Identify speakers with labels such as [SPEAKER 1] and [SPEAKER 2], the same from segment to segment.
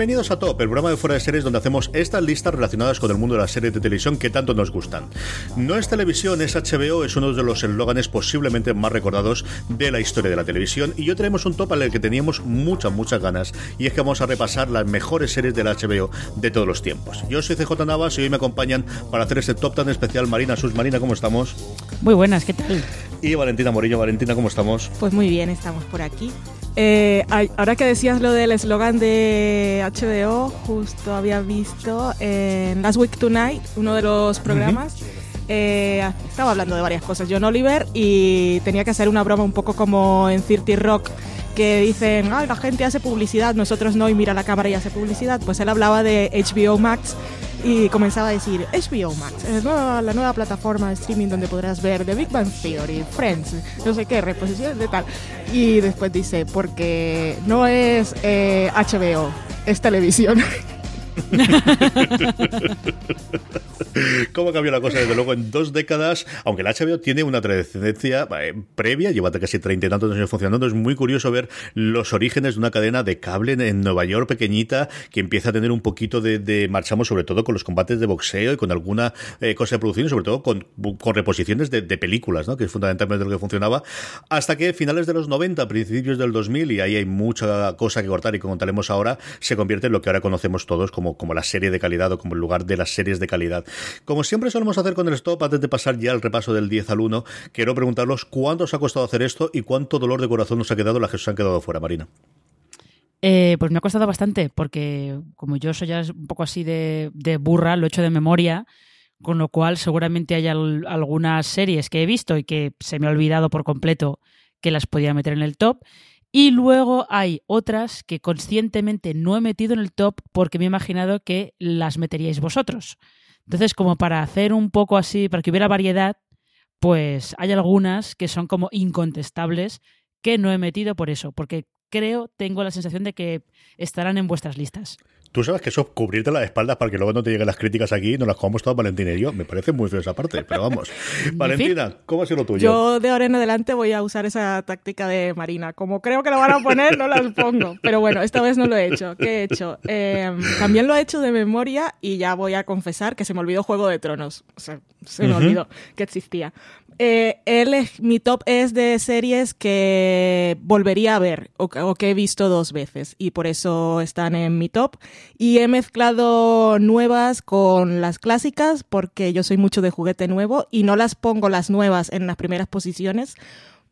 [SPEAKER 1] Bienvenidos a Top, el programa de fuera de series donde hacemos estas listas relacionadas con el mundo de las series de televisión que tanto nos gustan. No es televisión, es HBO, es uno de los eslóganes posiblemente más recordados de la historia de la televisión y hoy tenemos un top al que teníamos muchas, muchas ganas y es que vamos a repasar las mejores series de la HBO de todos los tiempos. Yo soy CJ Navas y hoy me acompañan para hacer este top tan especial Marina Sus. Marina, ¿cómo estamos?
[SPEAKER 2] Muy buenas, ¿qué tal?
[SPEAKER 1] Y Valentina Morillo. Valentina, ¿cómo estamos?
[SPEAKER 3] Pues muy bien, estamos por aquí. Eh, ahora que decías lo del eslogan de HBO, justo había visto en Last Week Tonight, uno de los programas, eh, estaba hablando de varias cosas, John Oliver, y tenía que hacer una broma un poco como en 30 Rock, que dicen, Ay, la gente hace publicidad, nosotros no, y mira la cámara y hace publicidad. Pues él hablaba de HBO Max y comenzaba a decir HBO Max, es la nueva plataforma de streaming donde podrás ver The Big Bang Theory, Friends, no sé qué, reposiciones de tal. Y después dice, porque no es eh, HBO, es televisión.
[SPEAKER 1] ¿Cómo cambió la cosa? Desde luego, en dos décadas, aunque el HBO tiene una trascendencia eh, previa, lleva casi treinta y tantos años funcionando, es muy curioso ver los orígenes de una cadena de cable en Nueva York pequeñita que empieza a tener un poquito de, marchamos, sobre todo con los combates de boxeo y con alguna eh, cosa de producción, y sobre todo con, reposiciones de, películas, ¿no? que es fundamentalmente lo que funcionaba, hasta que finales de los 90, principios del 2000, y ahí hay mucha cosa que cortar y que contaremos ahora, se convierte en lo que ahora conocemos todos como, como la serie de calidad o como el lugar de las series de calidad. Como siempre solemos hacer con el stop, antes de pasar ya al repaso del 10 al 1, quiero preguntarlos cuánto os ha costado hacer esto y cuánto dolor de corazón nos ha quedado las que se han quedado fuera, Marina.
[SPEAKER 2] Eh, pues me ha costado bastante, porque como yo soy ya un poco así de, burra, lo he hecho de memoria, con lo cual seguramente hay algunas series que he visto y que se me ha olvidado por completo que las podía meter en el top. Y luego hay otras que conscientemente no he metido en el top porque me he imaginado que las meteríais vosotros. Entonces, como para hacer un poco así, para que hubiera variedad, pues hay algunas que son como incontestables que no he metido por eso, porque creo, tengo la sensación de que estarán en vuestras listas.
[SPEAKER 1] Tú sabes que eso es cubrirte las espaldas para que luego no te lleguen las críticas aquí y nos las comamos todas Valentina y yo. Me parece muy feo esa parte, pero vamos. Valentina, ¿cómo ha sido lo tuyo?
[SPEAKER 3] Yo de ahora en adelante voy a usar esa táctica de Marina. Como creo que lo van a poner, no las pongo. Pero bueno, esta vez no lo he hecho. ¿Qué he hecho? Em, también lo he hecho de memoria y ya voy a confesar que se me olvidó Juego de Tronos. O sea, se me olvidó que existía. Eh, él es- mi top es de series que volvería a ver o, o que he visto dos veces y por eso están en mi top. Y he mezclado nuevas con las clásicas porque yo soy mucho de juguete nuevo y no las pongo las nuevas en las primeras posiciones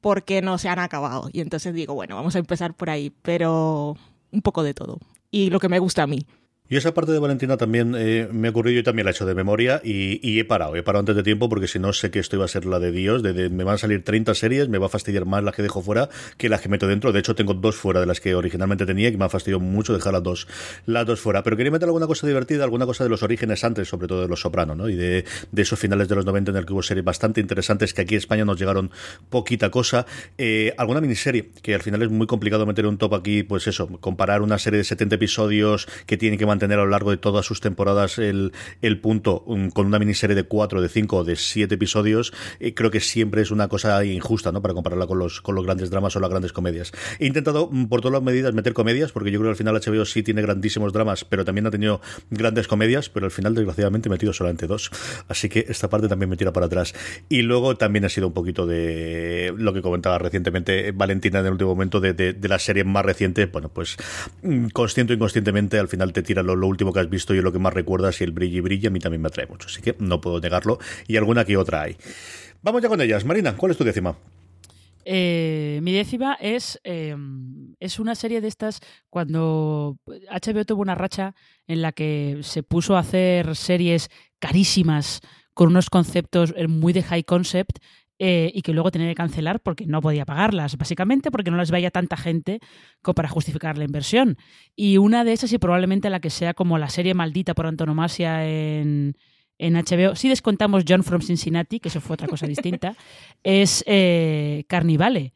[SPEAKER 3] porque no se han acabado. Y entonces digo, bueno, vamos a empezar por ahí, pero un poco de todo. Y lo que me gusta a mí.
[SPEAKER 1] Y esa parte de Valentina también eh, me ocurrió, yo también la he hecho de memoria y, y he parado, he parado antes de tiempo porque si no sé que esto iba a ser la de Dios, de, me van a salir 30 series, me va a fastidiar más las que dejo fuera que las que meto dentro, de hecho tengo dos fuera de las que originalmente tenía y que me ha fastidiado mucho dejar las dos, las dos fuera, pero quería meter alguna cosa divertida, alguna cosa de los orígenes antes, sobre todo de Los Soprano, ¿no? y de, de esos finales de los 90 en el que hubo series bastante interesantes que aquí en España nos llegaron poquita cosa, Eh, alguna miniserie que al final es muy complicado meter un top aquí, pues eso, comparar una serie de 70 episodios que tiene que mantener a lo largo de todas sus temporadas el, el punto um, con una miniserie de 4, de 5 o de 7 episodios, eh, creo que siempre es una cosa injusta, ¿no? Para compararla con los, con los grandes dramas o las grandes comedias. He intentado, mm, por todas las medidas, meter comedias, porque yo creo que al final HBO sí tiene grandísimos dramas, pero también ha tenido grandes comedias, pero al final, desgraciadamente, he metido solamente dos. Así que esta parte también me tira para atrás. Y luego también ha sido un poquito de lo que comentaba recientemente Valentina en el último momento de, de, de la serie más reciente. Bueno, pues mm, consciente o inconscientemente, al final te tira lo, último que has visto y lo que más recuerdas y el brillo y brilla a mí también me atrae mucho. Así que no puedo negarlo. Y alguna que otra hay. Vamos ya con ellas. Marina, ¿cuál es tu décima?
[SPEAKER 2] Eh, mi décima es, eh, es una serie de estas cuando HBO tuvo una racha en la que se puso a hacer series carísimas con unos conceptos eh, muy de high concept eh, y que luego tenía que cancelar porque no podía pagarlas, básicamente porque no las veía tanta gente como para justificar la inversión. Y una de esas y probablemente la que sea como la serie maldita por antonomasia en, en HBO, si descontamos John from Cincinnati, que eso fue otra cosa distinta, es eh, Carnivale,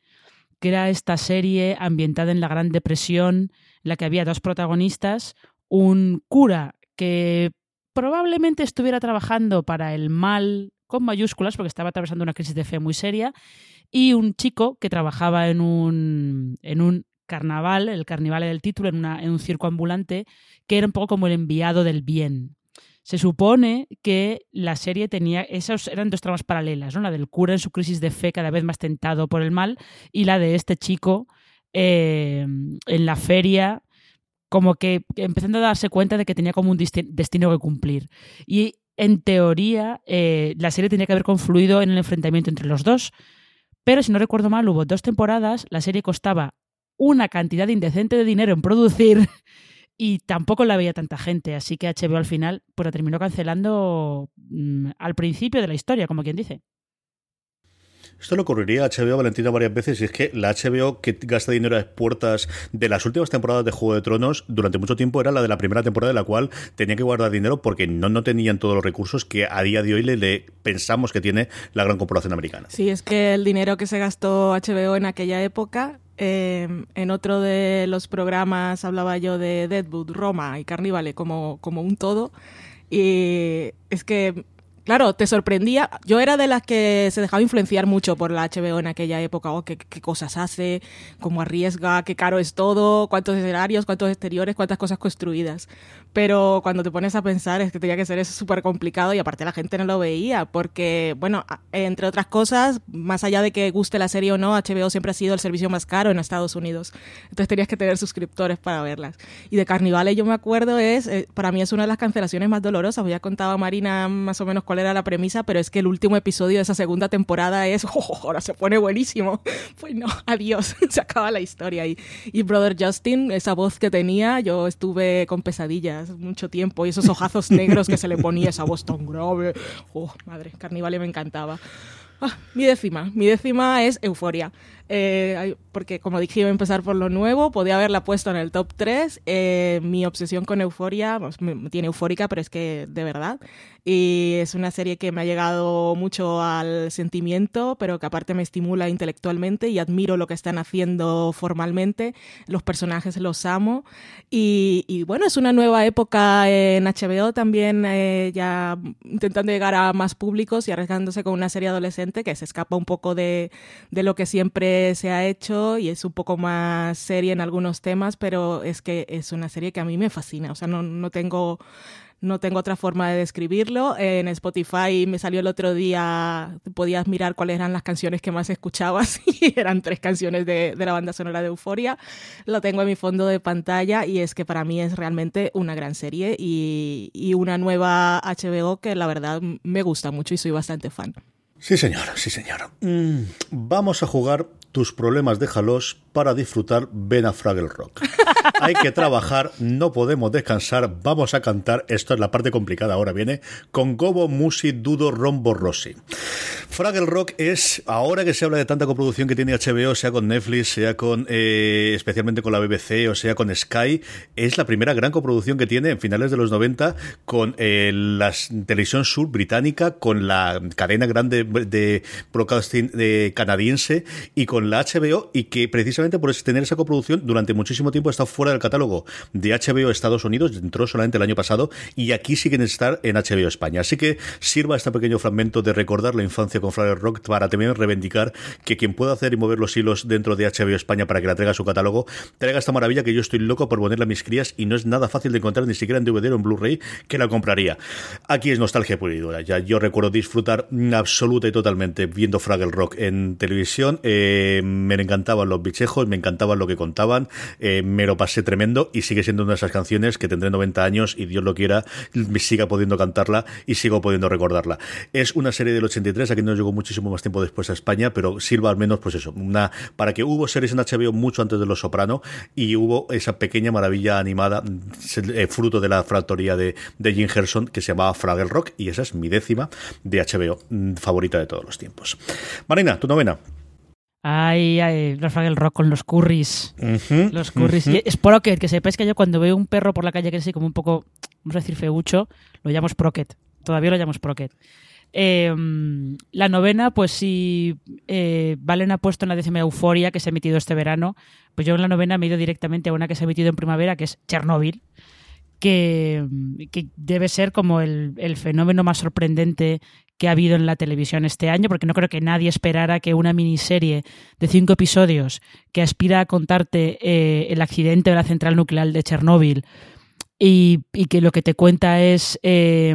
[SPEAKER 2] que era esta serie ambientada en la Gran Depresión, en la que había dos protagonistas, un cura que probablemente estuviera trabajando para el mal con mayúsculas, porque estaba atravesando una crisis de fe muy seria, y un chico que trabajaba en un, en un carnaval, el carnaval del título, en, una, en un circo ambulante, que era un poco como el enviado del bien. Se supone que la serie tenía, esas eran dos tramas paralelas, ¿no? La del cura en su crisis de fe cada vez más tentado por el mal y la de este chico eh, en la feria como que empezando a darse cuenta de que tenía como un destino que cumplir. Y en teoría eh, la serie tenía que haber confluido en el enfrentamiento entre los dos, pero si no recuerdo mal hubo dos temporadas, la serie costaba una cantidad indecente de dinero en producir y tampoco la veía tanta gente, así que HBO al final pues la terminó cancelando mmm, al principio de la historia, como quien dice.
[SPEAKER 1] Esto le ocurriría a HBO Valentina varias veces y es que la HBO que gasta dinero a puertas de las últimas temporadas de Juego de Tronos durante mucho tiempo era la de la primera temporada de la cual tenía que guardar dinero porque no, no tenían todos los recursos que a día de hoy le, pensamos que tiene la gran corporación americana.
[SPEAKER 3] Sí, es que el dinero que se gastó HBO en aquella época eh, en otro de los programas hablaba yo de Deadwood, Roma y Carnivale como, como un todo. Y es que claro, te sorprendía. Yo era de las que se dejaba influenciar mucho por la HBO en aquella época. Oh, qué, qué, cosas hace, cómo arriesga, qué caro es todo, cuántos escenarios, cuántos exteriores, cuántas cosas construidas. Pero cuando te pones a pensar es que tenía que ser eso súper complicado y aparte la gente no lo veía porque, bueno, entre otras cosas, más allá de que guste la serie o no, HBO siempre ha sido el servicio más caro en Estados Unidos. Entonces tenías que tener suscriptores para verlas. Y de Carnivale yo me acuerdo es, eh, para mí es una de las cancelaciones más dolorosas. Ya contaba Marina más o menos cuál era la premisa, pero es que el último episodio de esa segunda temporada es, oh, ahora se pone buenísimo. Pues no, adiós, se acaba la historia. Y, y Brother Justin, esa voz que tenía, yo estuve con pesadillas mucho tiempo y esos ojazos negros que se le ponía, esa voz tan grave. Oh, madre, Carnivale me encantaba. Ah, mi décima, mi décima es Euforia. Eh, porque como dije iba a empezar por lo nuevo, podía haberla puesto en el top 3. Eh, mi obsesión con Euforia, pues, me tiene eufórica, pero es que de verdad. Y es una serie que me ha llegado mucho al sentimiento, pero que aparte me estimula intelectualmente y admiro lo que están haciendo formalmente. Los personajes los amo. Y, y bueno, es una nueva época en HBO también, eh, ya intentando llegar a más públicos y arriesgándose con una serie adolescente que se escapa un poco de, de lo que siempre se ha hecho y es un poco más seria en algunos temas, pero es que es una serie que a mí me fascina. O sea, no, no tengo no tengo otra forma de describirlo. En Spotify me salió el otro día, podías mirar cuáles eran las canciones que más escuchabas y eran tres canciones de, de la banda sonora de Euforia. Lo tengo en mi fondo de pantalla y es que para mí es realmente una gran serie y, y una nueva HBO que la verdad me gusta mucho y soy bastante fan.
[SPEAKER 1] Sí, señor, sí, señor. Mm, vamos a jugar tus problemas déjalos para disfrutar ven a Fraggle Rock. Hay que trabajar, no podemos descansar, vamos a cantar, esto es la parte complicada, ahora viene, con Gobo, Musi, Dudo, Rombo, Rossi. Fraggle Rock es, ahora que se habla de tanta coproducción que tiene HBO, sea con Netflix, sea con, eh, especialmente con la BBC o sea con Sky, es la primera gran coproducción que tiene en finales de los 90 con eh, la televisión sur británica, con la cadena grande de broadcasting de canadiense y con la HBO y que precisamente por tener esa coproducción durante muchísimo tiempo está fuera del catálogo de HBO Estados Unidos, entró solamente el año pasado y aquí siguen estar en HBO España. Así que sirva este pequeño fragmento de recordar la infancia con Fraggle Rock para también reivindicar que quien pueda hacer y mover los hilos dentro de HBO España para que la traiga su catálogo, traiga esta maravilla que yo estoy loco por ponerla a mis crías y no es nada fácil de encontrar ni siquiera en DVD o en Blu-ray que la compraría. Aquí es nostalgia pura. Ya yo recuerdo disfrutar absoluta y totalmente viendo Fraggle Rock en televisión. Eh, me encantaban los bichejos, me encantaban lo que contaban, eh, me lo pasé tremendo y sigue siendo una de esas canciones que tendré 90 años y Dios lo quiera, me siga pudiendo cantarla y sigo pudiendo recordarla. Es una serie del 83, aquí no llegó muchísimo más tiempo después a España, pero sirva al menos, pues eso, una para que hubo series en HBO mucho antes de Los Soprano y hubo esa pequeña maravilla animada, eh, fruto de la fractoría de, de Jim Herson, que se llamaba Fraggle Rock, y esa es mi décima de HBO mm, favorita de todos los tiempos. Marina, tu novena.
[SPEAKER 2] Ay, ay, el Rock con los curris. los curris. Uh Sprocket, que sepáis que yo cuando veo un perro por la calle que es así como un poco, vamos a decir, feucho, lo llamo Sprocket. Todavía lo llamo Sprocket. Em, la novena, pues si eh, Valen ha puesto en la décima Euforia que se ha emitido este verano, pues yo en la novena me he ido directamente a una que se ha emitido en primavera, que es Chernobyl, que, que debe ser como el, el, fenómeno más sorprendente que ha habido en la televisión este año, porque no creo que nadie esperara que una miniserie de cinco episodios que aspira a contarte eh, el accidente de la central nuclear de Chernóbil y, que lo que te cuenta es... Eh,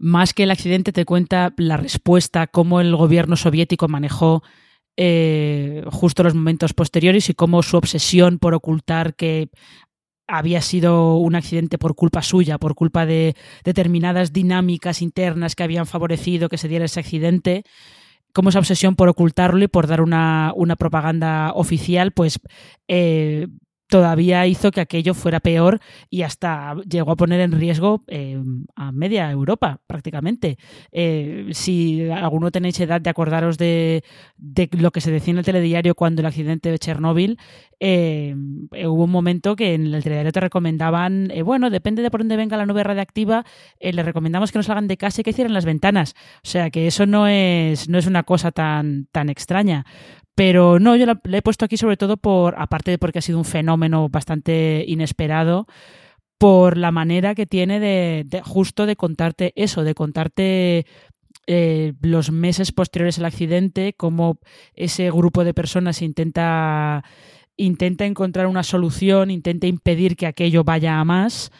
[SPEAKER 2] más que el accidente te cuenta la respuesta, cómo el gobierno soviético manejó eh, justo los momentos posteriores y cómo su obsesión por ocultar que había sido un accidente por culpa suya, por culpa de determinadas dinámicas internas que habían favorecido que se diera ese accidente, como esa obsesión por ocultarlo y por dar una, una propaganda oficial, pues eh, todavía hizo que aquello fuera peor y hasta llegó a poner en riesgo eh, a media Europa prácticamente. Eh, si alguno tenéis edad de acordaros de, de, lo que se decía en el telediario cuando el accidente de Chernóbil, eh, hubo un momento que en el telediario te recomendaban, bueno, depende de por dónde venga la nube radiactiva, le recomendamos que no salgan de casa y que cierren las ventanas. O sea que eso no es, no es una cosa tan, tan extraña. Pero no, yo la, la he puesto aquí sobre todo por, aparte de porque ha sido un fenómeno bastante inesperado, por la manera que tiene de, justo de contarte eso, de contarte eh, los meses posteriores al accidente, cómo ese grupo de personas intenta, intenta encontrar una solución, intenta impedir que aquello vaya a más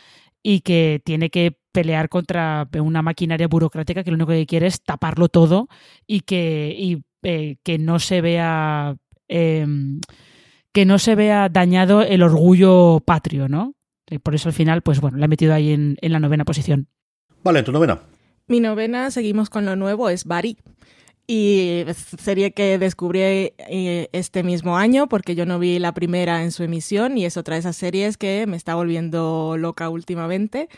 [SPEAKER 2] y que tiene que pelear contra una maquinaria burocrática que lo único que quiere es taparlo todo y que, eh, que no se vea eh, que no se vea dañado el orgullo patrio, ¿no? Y por eso al final, pues bueno, la he metido ahí en, en la novena posición.
[SPEAKER 1] Vale, tu novena.
[SPEAKER 3] Mi novena, seguimos con lo nuevo, es Bari. Y serie que descubrí eh, este mismo año porque yo no vi la primera en su emisión y es otra de esas series que me está volviendo loca últimamente.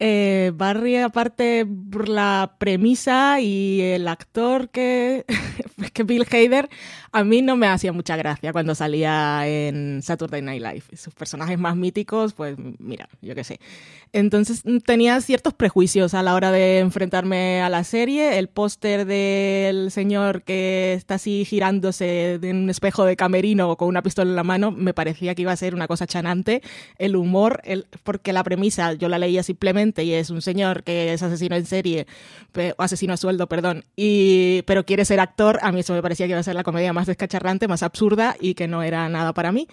[SPEAKER 3] Eh, Barry, aparte por la premisa y el actor que, que Bill Hader, a mí no me hacía mucha gracia cuando salía en Saturday Night Live. Sus personajes más míticos, pues mira, yo qué sé. Entonces tenía ciertos prejuicios a la hora de enfrentarme a la serie. El póster del señor que está así girándose en un espejo de camerino con una pistola en la mano me parecía que iba a ser una cosa chanante. El humor, el, porque la premisa yo la leía simplemente y es un señor que es asesino en serie, o asesino a sueldo, perdón, y, pero quiere ser actor. A mí eso me parecía que iba a ser la comedia más descacharrante, más absurda y que no era nada para mí.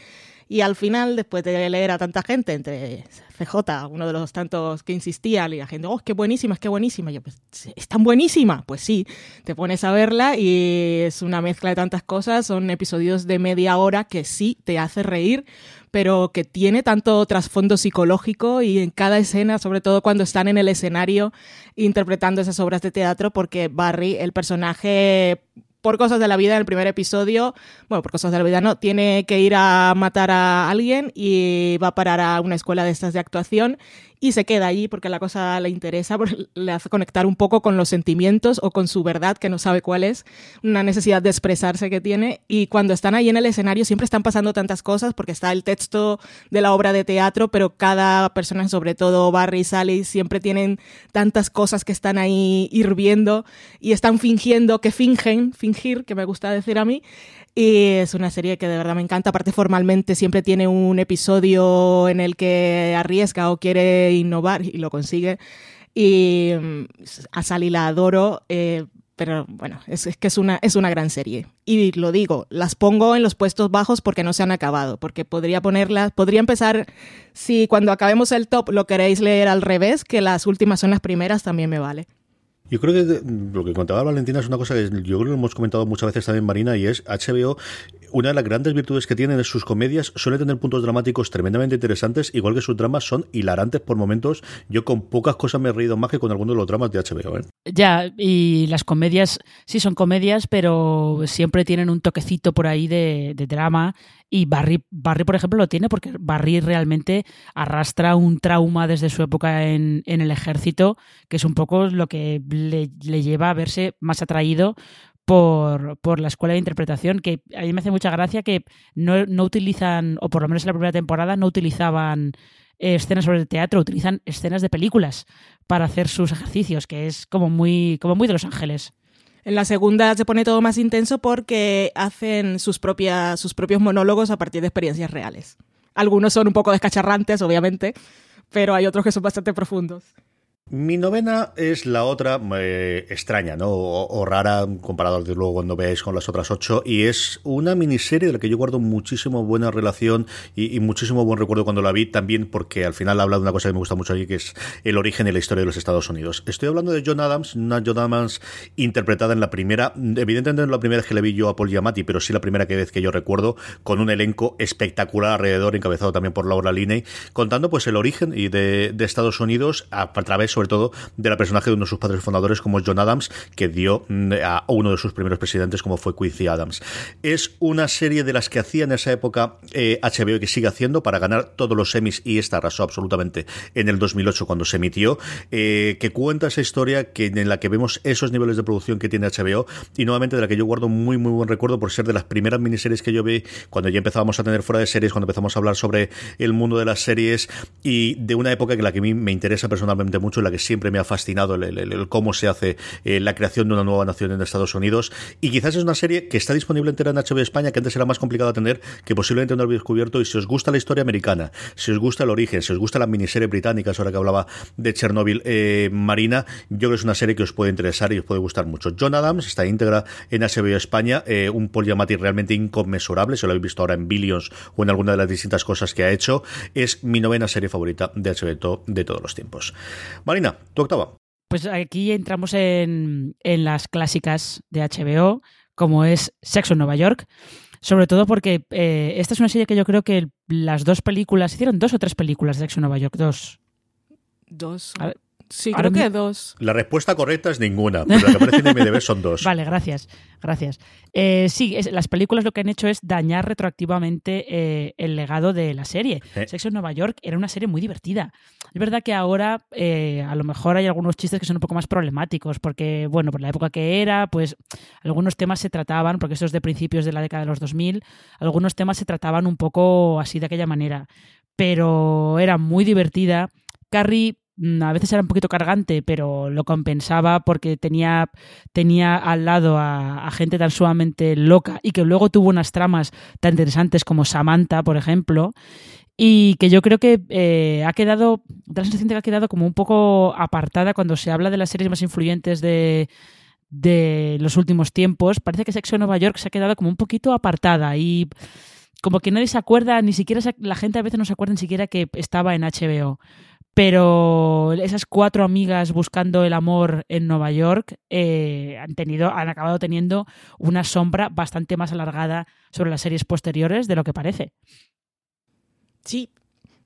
[SPEAKER 3] Y al final, después de leer a tanta gente, entre CJ, uno de los tantos que insistía, y la gente, oh, qué buenísima, es que buenísima. yo, pues, ¿es tan buenísima? Pues sí, te pones a verla y es una mezcla de tantas cosas, son episodios de media hora que sí te hace reír, pero que tiene tanto trasfondo psicológico y en cada escena, sobre todo cuando están en el escenario interpretando esas obras de teatro, porque Barry, el personaje por cosas de la vida en el primer episodio, bueno, por cosas de la vida no, tiene que ir a matar a alguien y va a parar a una escuela de estas de actuación y se queda allí porque la cosa le interesa, le hace conectar un poco con los sentimientos o con su verdad, que no sabe cuál es, una necesidad de expresarse que tiene. Y cuando están ahí en el escenario siempre están pasando tantas cosas porque está el texto de la obra de teatro, pero cada persona, sobre todo Barry y Sally, siempre tienen tantas cosas que están ahí hirviendo y están fingiendo, que fingen, fingir, que me gusta decir a mí. Y es una serie que de verdad me encanta. Aparte, formalmente siempre tiene un episodio en el que arriesga o quiere innovar y lo consigue. Y mm, a Sally la adoro. Eh, pero bueno, es, es, que es una, es una gran serie. Y lo digo, las pongo en los puestos bajos porque no se han acabado, porque podría ponerlas, podría empezar, si cuando acabemos el top lo queréis leer al revés, que las últimas son las primeras, también me vale.
[SPEAKER 1] Yo creo que lo que contaba Valentina es una cosa que yo creo que hemos comentado muchas veces también, Marina, y es HBO una de las grandes virtudes que tienen es sus comedias suele tener puntos dramáticos tremendamente interesantes, igual que sus dramas son hilarantes por momentos. Yo con pocas cosas me he reído más que con algunos de los dramas de HBO. ¿eh?
[SPEAKER 2] Ya, y las comedias sí son comedias, pero siempre tienen un toquecito por ahí de, drama. Y Barry, Barry, por ejemplo, lo tiene porque Barry realmente arrastra un trauma desde su época en, en el ejército, que es un poco lo que le, le lleva a verse más atraído por, por, la escuela de interpretación, que a mí me hace mucha gracia que no, no utilizan, o por lo menos en la primera temporada, no utilizaban escenas sobre el teatro, utilizan escenas de películas para hacer sus ejercicios, que es como muy, como muy de Los Ángeles.
[SPEAKER 3] En la segunda se pone todo más intenso porque hacen sus, sus propios monólogos a partir de experiencias reales. Algunos son un poco descacharrantes, obviamente, pero hay otros que son bastante profundos.
[SPEAKER 1] Mi novena es la otra eh, extraña, ¿no? O, rara comparado desde luego cuando veáis con las otras ocho. Y es una miniserie de la que yo guardo muchísimo buena relación y, muchísimo buen recuerdo cuando la vi. También porque al final habla de una cosa que me gusta mucho aquí, que es el origen y la historia de los Estados Unidos. Estoy hablando de John Adams, una John Adams interpretada en la primera, evidentemente no la primera vez que le vi yo a Paul Giamatti, pero sí la primera vez que yo recuerdo, con un elenco espectacular alrededor, encabezado también por Laura Linney, contando pues el origen y de, Estados Unidos a, a través sobre todo de la personaje de uno de sus padres fundadores como John Adams, que dio mm, a uno de sus primeros presidentes como fue Quincy Adams. Es una serie de las que hacía en esa época HBO eh, y que sigue haciendo para ganar todos los semis y esta arrasó absolutamente en el 2008 cuando se emitió, eh, que cuenta esa historia que, en la que vemos esos niveles de producción que tiene HBO y nuevamente de la que yo guardo muy muy buen recuerdo por ser de las primeras miniseries que yo vi cuando ya empezábamos a tener fuera de series, cuando empezamos a hablar sobre el mundo de las series y de una época que la que a mí me interesa personalmente mucho, la que siempre me ha fascinado el, cómo se hace eh, la creación de una nueva nación en Estados Unidos. Y quizás es una serie que está disponible entera en HBO España, que antes era más complicado tener, que posiblemente no habéis descubierto. Y si os gusta la historia americana, si os gusta el origen, si os gusta la miniserie británica, ahora que hablaba de Chernobyl eh, Marina, yo creo que es una serie que os puede interesar y os puede gustar mucho. John Adams está íntegra en HBO España, eh, un Paul realmente inconmensurable, si lo habéis visto ahora en Billions o en alguna de las distintas cosas que ha hecho. Es mi novena serie favorita de HBO de todos los tiempos. Marina, tu octava.
[SPEAKER 2] Pues aquí entramos en, las clásicas de HBO, como es Sexo en Nueva York. Sobre todo porque eh, esta es una serie que yo creo que las dos películas, hicieron dos o tres películas de Sexo en Nueva York, dos.
[SPEAKER 3] Dos. Sí, creo que dos.
[SPEAKER 1] La respuesta correcta es ninguna, pero la que aparece en MDB son dos.
[SPEAKER 2] Vale, gracias. Gracias. Eh, sí, las películas lo que han hecho es dañar retroactivamente eh, el legado de la serie. Sexo en Nueva York era una serie muy divertida. Es verdad que ahora eh, a lo mejor hay algunos chistes que son un poco más problemáticos, porque, bueno, por la época que era, pues algunos temas se trataban, porque eso es de principios de la década de los 2000, algunos temas se trataban un poco así de aquella manera. Pero era muy divertida. Carrie a veces era un poquito cargante, pero lo compensaba porque tenía, tenía al lado a, gente tan sumamente loca y que luego tuvo unas tramas tan interesantes como Samantha, por ejemplo, y que yo creo que eh, ha quedado, da la sensación de que ha quedado como un poco apartada cuando se habla de las series más influyentes de, de los últimos tiempos. Parece que Sexo en Nueva York se ha quedado como un poquito apartada y como que nadie se acuerda, ni siquiera la gente a veces no se acuerda ni siquiera que estaba en HBO. Pero esas cuatro amigas buscando el amor en Nueva York eh, han tenido, han acabado teniendo una sombra bastante más alargada sobre las series posteriores de lo que parece.
[SPEAKER 3] Sí,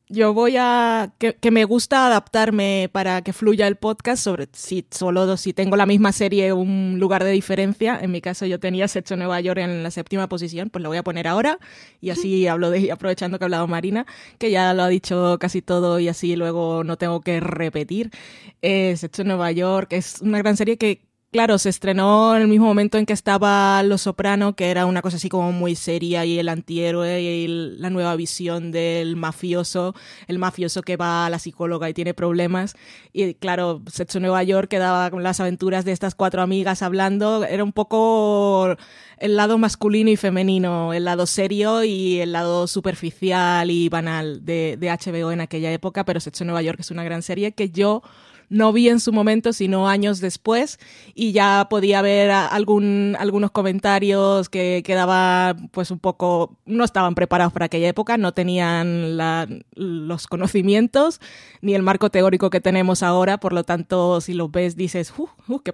[SPEAKER 3] yo voy a que, me gusta adaptarme para que fluya el podcast sobre si solo si tengo la misma serie un lugar de diferencia. En mi caso yo tenía Sexo Nueva York en la séptima posición pues lo voy a poner ahora. Y así hablo de aprovechando que ha hablado Marina que ya lo ha dicho casi todo y así luego no tengo que repetir. Eh, Sexo Nueva York es una gran serie que Claro, se estrenó en el mismo momento en que estaba Los Soprano, que era una cosa así como muy seria y el antihéroe y la nueva visión del mafioso, el mafioso que va a la psicóloga y tiene problemas. Y claro, Sexo Nueva York quedaba con las aventuras de estas cuatro amigas hablando. Era un poco el lado masculino y femenino, el lado serio y el lado superficial y banal de, de HBO en aquella época, pero Sexo Nueva York es una gran serie que yo no vi en su momento, sino años después, y ya podía ver algún, algunos comentarios que quedaban pues un poco, no estaban preparados para aquella época, no tenían los conocimientos ni el marco teórico que tenemos ahora, por lo tanto, si lo ves dices, uh, uh, qué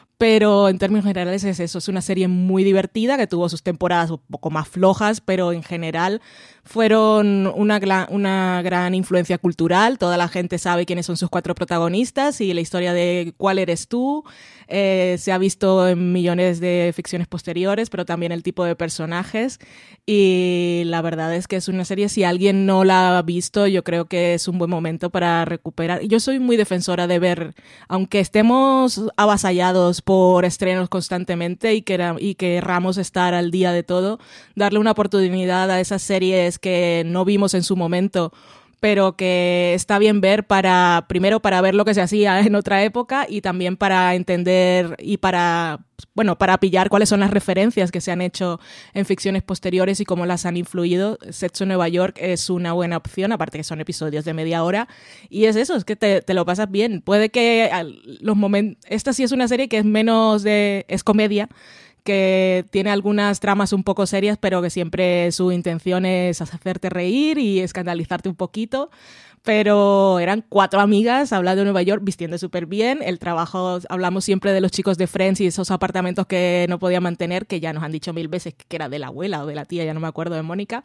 [SPEAKER 3] Pero en términos generales es eso, es una serie muy divertida que tuvo sus temporadas un poco más flojas, pero en general fueron una, una gran influencia cultural, toda la gente sabe quiénes son sus cuatro protagonistas y la historia de cuál eres tú eh, se ha visto en millones de ficciones posteriores, pero también el tipo de personajes y la verdad es que es una serie, si alguien no la ha visto, yo creo que es un buen momento para recuperar. Yo soy muy defensora de ver, aunque estemos avasallados por estrenos constantemente y, que, y querramos estar al día de todo, darle una oportunidad a esas series que no vimos en su momento pero que está bien ver para, primero para ver lo que se hacía en otra época y también para entender y para, bueno, para pillar cuáles son las referencias que se han hecho en ficciones posteriores y cómo las han influido. Sexo Nueva York es una buena opción, aparte que son episodios de media hora. Y es eso, es que te, te lo pasas bien. Puede que los momentos, esta sí es una serie que es menos de, es comedia, que tiene algunas tramas un poco serias, pero que siempre su intención es hacerte reír y escandalizarte un poquito. Pero eran cuatro amigas hablando de Nueva York, vistiendo súper bien. El trabajo, hablamos siempre de los chicos de Friends y esos apartamentos que no podía mantener, que ya nos han dicho mil veces que era de la abuela o de la tía, ya no me acuerdo de Mónica.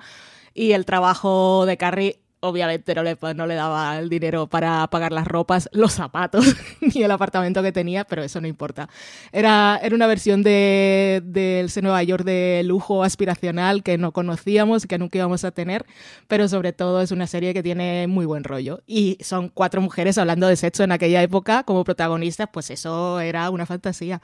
[SPEAKER 3] Y el trabajo de Carrie obviamente no le, no le daba el dinero para pagar las ropas, los zapatos, ni el apartamento que tenía, pero eso no importa. Era, era una versión de, del Nueva York de lujo aspiracional que no conocíamos que nunca íbamos a tener, pero sobre todo es una serie que tiene muy buen rollo. Y son cuatro mujeres hablando de sexo en aquella época como protagonistas, pues eso era una fantasía.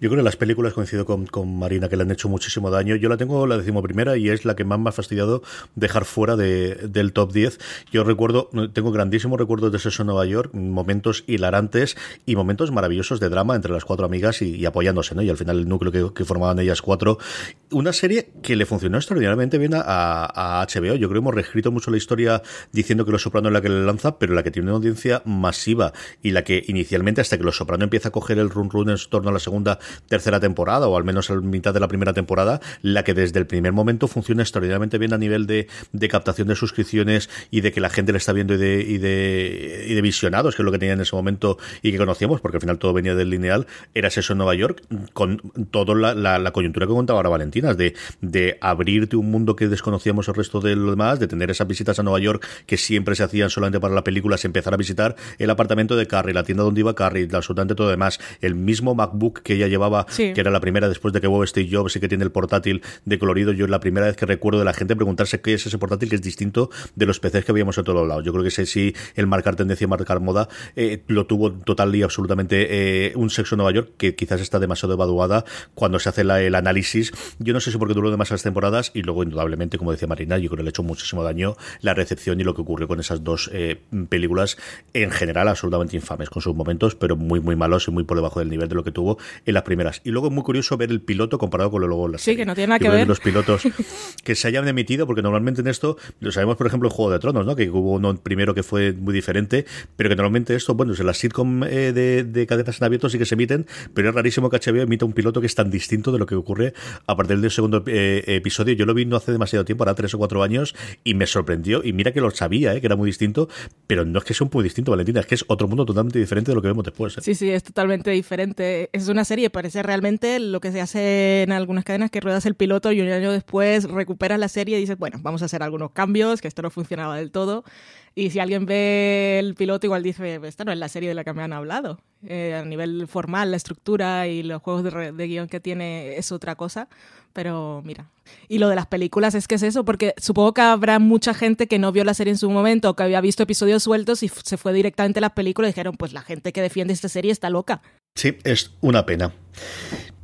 [SPEAKER 1] Yo creo que las películas coincido con, con, Marina que le han hecho muchísimo daño. Yo la tengo la decimoprimera y es la que más me ha fastidiado dejar fuera de, del top 10. Yo recuerdo, tengo grandísimos recuerdos de Sexo en Nueva York, momentos hilarantes y momentos maravillosos de drama entre las cuatro amigas y, apoyándose, ¿no? Y al final el núcleo que, formaban ellas cuatro. Una serie que le funcionó extraordinariamente bien a, a, HBO. Yo creo que hemos reescrito mucho la historia diciendo que Los Soprano es la que le lanza, pero la que tiene una audiencia masiva y la que inicialmente, hasta que Los Soprano empieza a coger el run run en torno a la segunda segunda, tercera temporada, o al menos a mitad de la primera temporada, la que desde el primer momento funciona extraordinariamente bien a nivel de, de captación de suscripciones y de que la gente le está viendo y de, y de, y de visionados, que es lo que tenía en ese momento y que conocíamos, porque al final todo venía del lineal, era eso en Nueva York, con toda la, la, coyuntura que contaba ahora Valentina, de, de abrirte un mundo que desconocíamos el resto de lo demás, de tener esas visitas a Nueva York que siempre se hacían solamente para la película, se empezar a visitar el apartamento de Carrie, la tienda donde iba Carrie, absolutamente todo demás, el mismo MacBook que ella llevaba, que era la primera después de que Bob Steve Jobs y que tiene el portátil de colorido, yo es la primera vez que recuerdo de la gente preguntarse qué es ese portátil que es distinto de los PCs que habíamos a todos lados. Yo creo que ese sí, el marcar tendencia, marcar moda, eh, lo tuvo total y absolutamente eh, un sexo en Nueva York que quizás está demasiado evaluada cuando se hace el análisis. Yo no sé si porque duró demasiadas temporadas y luego, indudablemente, como decía Marina, yo creo que le ha hecho muchísimo daño la recepción y lo que ocurrió con esas dos eh, películas en general absolutamente infames con sus momentos, pero muy, muy malos y muy por debajo del nivel de lo que tuvo en las primeras. Y luego es muy curioso ver el piloto comparado con lo luego en la
[SPEAKER 3] Sí, que no tiene nada que ver.
[SPEAKER 1] Los pilotos que se hayan emitido, porque normalmente en esto, lo sabemos, por ejemplo, en Juego de Tronos, ¿no? Que hubo uno primero que fue muy diferente, pero que normalmente esto, bueno, es en las sitcom eh, de, de cadenas en abierto sí que se emiten, pero es rarísimo que HBO emita un piloto que es tan distinto de lo que ocurre a partir del segundo eh, episodio. Yo lo vi no hace demasiado tiempo, ahora tres o cuatro años, y me sorprendió. Y mira que lo sabía, ¿eh? que era muy distinto, pero no es que sea un muy distinto, Valentina, es que es otro mundo totalmente diferente de lo que vemos después.
[SPEAKER 3] Sí, sí, es totalmente diferente. Es una serie, parece realmente lo que se hace en algunas cadenas, que ruedas el piloto y un año después recuperas la serie y dices, bueno, vamos a hacer algunos cambios, que esto no funcionaba del todo. Y si alguien ve el piloto, igual dice, esta no es la serie de la que me han hablado. Eh, a nivel formal, la estructura y los juegos de, de guion que tiene es otra cosa. Pero mira. Y lo de las películas es que es eso, porque supongo que habrá mucha gente que no vio la serie en su momento o que había visto episodios sueltos y se fue directamente a las películas y dijeron, pues la gente que defiende esta serie está loca.
[SPEAKER 1] Sí, es una pena.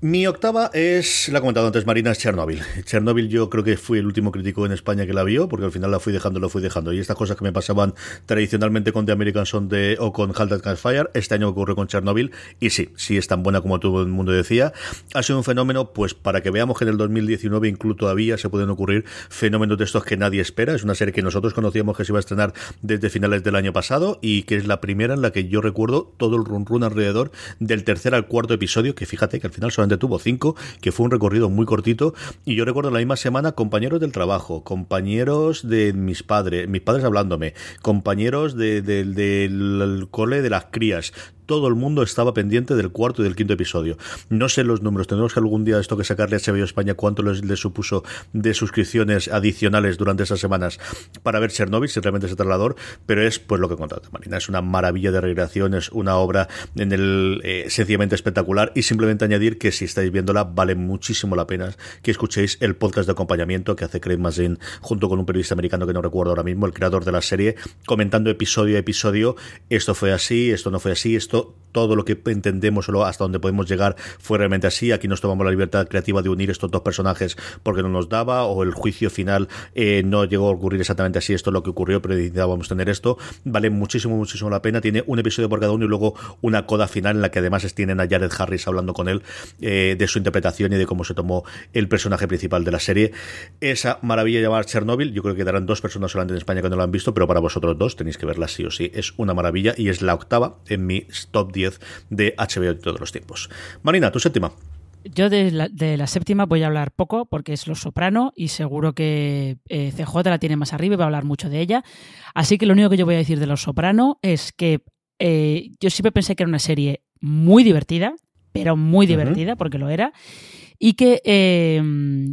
[SPEAKER 1] Mi octava es, la ha comentado antes Marina, es Chernobyl. Chernobyl yo creo que fui el último crítico en España que la vio, porque al final la fui dejando, lo fui dejando. Y estas cosas que me pasaban tradicionalmente con The American Son de, o con Halted Fire, este año ocurre con Chernobyl. Y sí, sí es tan buena como todo el mundo decía. Ha sido un fenómeno, pues para que veamos que en el 2019 incluso todavía se pueden ocurrir fenómenos de estos que nadie espera. Es una serie que nosotros conocíamos que se iba a estrenar desde finales del año pasado y que es la primera en la que yo recuerdo todo el run run alrededor del tercer al cuarto episodio, que fíjate que al final solamente tuvo cinco, que fue un recorrido muy cortito. Y yo recuerdo la misma semana compañeros del trabajo, compañeros de mis padres, mis padres hablándome, compañeros de, del cole de las crías, todo el mundo estaba pendiente del cuarto y del quinto episodio. No sé los números, tenemos que algún día esto que sacarle a HBO España cuánto les, supuso de suscripciones adicionales durante esas semanas para ver Chernobyl, si realmente es traslador, pero es pues lo que contaba Marina, es una maravilla de recreación, es una obra en el eh, sencillamente espectacular y simplemente añadir que si estáis viéndola vale muchísimo la pena que escuchéis el podcast de acompañamiento que hace Craig Mazin junto con un periodista americano que no recuerdo ahora mismo, el creador de la serie, comentando episodio a episodio, esto fue así, esto no fue así, esto todo lo que entendemos o hasta donde podemos llegar fue realmente así. Aquí nos tomamos la libertad creativa de unir estos dos personajes porque no nos daba, o el juicio final eh, no llegó a ocurrir exactamente así. Esto es lo que ocurrió, pero necesitábamos tener esto. Vale muchísimo, muchísimo la pena. Tiene un episodio por cada uno y luego una coda final en la que además tienen a Jared Harris hablando con él eh, de su interpretación y de cómo se tomó el personaje principal de la serie. Esa maravilla llamada Chernobyl, yo creo que darán dos personas solamente en España que no lo han visto, pero para vosotros dos tenéis que verla sí o sí. Es una maravilla y es la octava en mi top 10 de HBO de todos los tiempos. Marina, tu séptima.
[SPEAKER 2] Yo de la, séptima voy a hablar poco porque es Los Soprano y seguro que eh, CJ la tiene más arriba y va a hablar mucho de ella. Así que lo único que yo voy a decir de Los Soprano es que eh, yo siempre pensé que era una serie muy divertida, pero muy divertida porque lo era. Y que eh,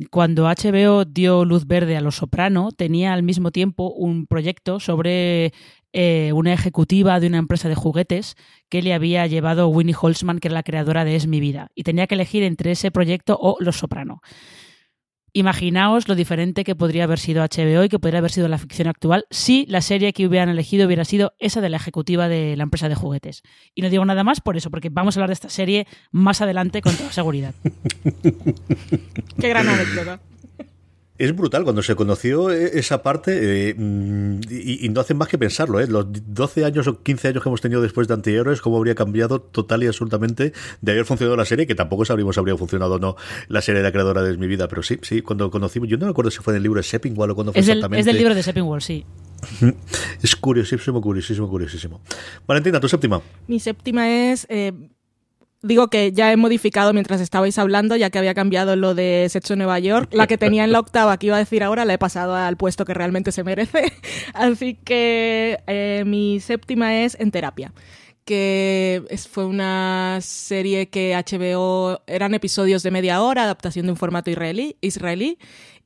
[SPEAKER 2] cuando HBO dio luz verde a Los Soprano, tenía al mismo tiempo un proyecto sobre eh, una ejecutiva de una empresa de juguetes que le había llevado Winnie Holzman, que era la creadora de Es mi vida, y tenía que elegir entre ese proyecto o Los Soprano. Imaginaos lo diferente que podría haber sido HBO y que podría haber sido la ficción actual si la serie que hubieran elegido hubiera sido esa de la ejecutiva de la empresa de juguetes. Y no digo nada más por eso, porque vamos a hablar de esta serie más adelante con toda seguridad.
[SPEAKER 3] Qué gran anécdota.
[SPEAKER 1] Es brutal cuando se conoció eh, esa parte eh, mm, y, no hacen más que pensarlo. ¿eh? Los 12 años o 15 años que hemos tenido después de Antihéroes, cómo habría cambiado total y absolutamente de haber funcionado la serie, que tampoco sabríamos habría funcionado o no la serie de la creadora de mi vida, pero sí, sí, cuando conocimos, yo no me acuerdo si fue en el libro de Seppingwall o cuando fue
[SPEAKER 2] es
[SPEAKER 1] exactamente.
[SPEAKER 2] es del libro de Seppingwall, sí.
[SPEAKER 1] Es curiosísimo, curiosísimo, curiosísimo. Valentina, tu séptima.
[SPEAKER 3] Mi séptima es digo que ya he modificado mientras estabais hablando, ya que había cambiado lo de Sexo Nueva York. La que tenía en la octava que iba a decir ahora la he pasado al puesto que realmente se merece. Así que eh, mi séptima es En Terapia que fue una serie que HBO eran episodios de media hora, adaptación de un formato israelí, israelí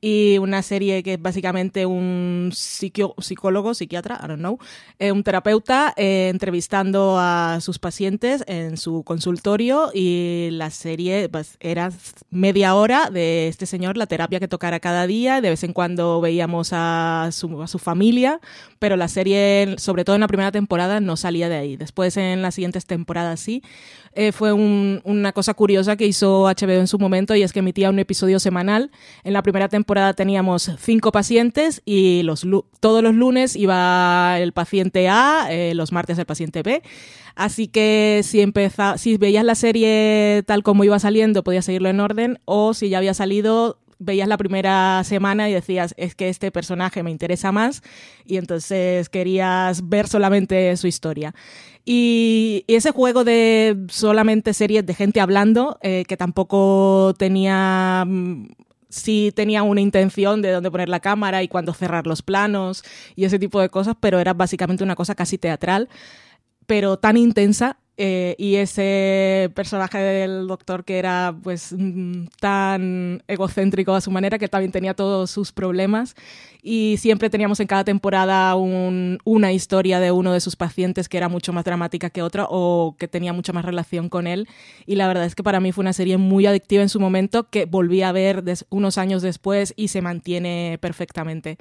[SPEAKER 3] y una serie que es básicamente un psicólogo, psiquiatra, I don't know, eh, un terapeuta eh, entrevistando a sus pacientes en su consultorio y la serie pues, era media hora de este señor, la terapia que tocara cada día, de vez en cuando veíamos a su, a su familia, pero la serie, sobre todo en la primera temporada, no salía de ahí. Después en las siguientes temporadas sí. Eh, fue una cosa curiosa que hizo HBO en su momento y es que emitía un episodio semanal. En la primera temporada teníamos cinco pacientes y todos los lunes iba el paciente A, eh, los martes el paciente B. Así que si, si veías la serie tal como iba saliendo, podías seguirlo en orden o si ya había salido, veías la primera semana y decías, es que este personaje me interesa más y entonces querías ver solamente su historia. Y, ese juego de solamente series de gente hablando, eh, que tampoco tenía mm, sí tenía una intención de dónde poner la cámara y cuándo cerrar los planos y ese tipo de cosas, pero era básicamente una cosa casi teatral, pero tan intensa eh, y ese personaje del doctor que era pues mm, tan egocéntrico a su manera que también tenía todos sus problemas y siempre teníamos en cada temporada una historia de uno de sus pacientes que era mucho más dramática que otra o que tenía mucha más relación con él y la verdad es que para mí fue una serie muy adictiva en su momento que volví a ver unos años después y se mantiene perfectamente.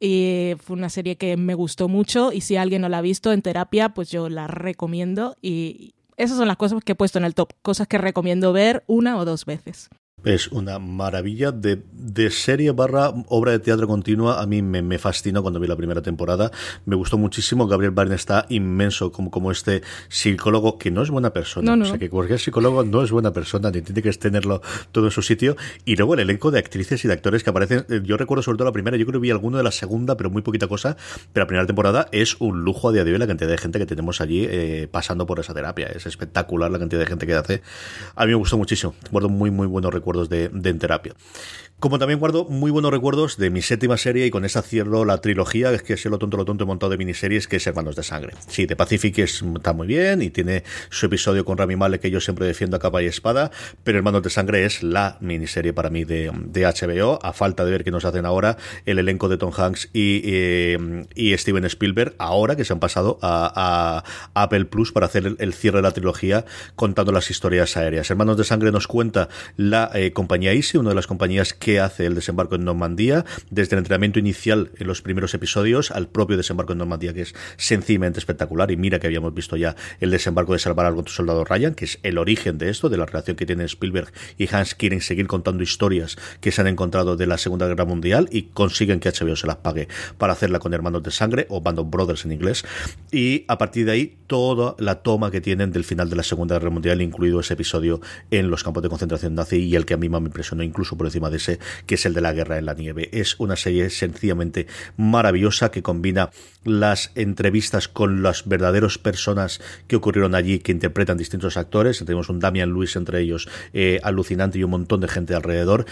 [SPEAKER 3] Y fue una serie que me gustó mucho y si alguien no la ha visto en terapia, pues yo la recomiendo y esas son las cosas que he puesto en el top, cosas que recomiendo ver una o dos veces.
[SPEAKER 1] Es una maravilla de, de, serie barra obra de teatro continua. A mí me, me, fascinó cuando vi la primera temporada. Me gustó muchísimo. Gabriel Byrne está inmenso como, como este psicólogo que no es buena persona. O sea, que cualquier psicólogo no es buena persona, ni tiene que tenerlo todo en su sitio. Y luego el elenco de actrices y de actores que aparecen. Eh, yo recuerdo sobre todo la primera, yo creo que vi alguno de la segunda, pero muy poquita cosa. Pero la primera temporada es un lujo a día de hoy la cantidad de gente que tenemos allí eh, pasando por esa terapia. Es espectacular la cantidad de gente que hace. A mí me gustó muchísimo. Guardo muy, muy buenos recuerdos recuerdos de, de terapia. Como también guardo muy buenos recuerdos de mi séptima serie y con esa cierro la trilogía, es que es lo tonto, lo tonto he montado de miniseries, que es Hermanos de Sangre. Sí, de Pacific está muy bien y tiene su episodio con Rami Malek que yo siempre defiendo a capa y espada, pero Hermanos de Sangre es la miniserie para mí de, de HBO, a falta de ver qué nos hacen ahora el elenco de Tom Hanks y, y, Steven Spielberg, ahora que se han pasado a, Apple Plus para hacer el, cierre de la trilogía contando las historias aéreas. Hermanos de Sangre nos cuenta la eh, compañía Easy, una de las compañías que que hace el desembarco en Normandía, desde el entrenamiento inicial en los primeros episodios al propio desembarco en Normandía, que es sencillamente espectacular. Y mira que habíamos visto ya el desembarco de salvar algo tu soldado Ryan, que es el origen de esto, de la relación que tienen Spielberg y Hans quieren seguir contando historias que se han encontrado de la Segunda Guerra Mundial y consiguen que HBO se las pague para hacerla con Hermanos de Sangre o Band of Brothers en inglés. Y a partir de ahí, toda la toma que tienen del final de la Segunda Guerra Mundial, incluido ese episodio en los campos de concentración nazi y el que a mí más me impresionó, incluso por encima de ese que es el de la guerra en la nieve. Es una serie sencillamente maravillosa que combina las entrevistas con las verdaderas personas que ocurrieron allí, que interpretan distintos actores. Tenemos un Damian Lewis entre ellos, eh, alucinante y un montón de gente alrededor.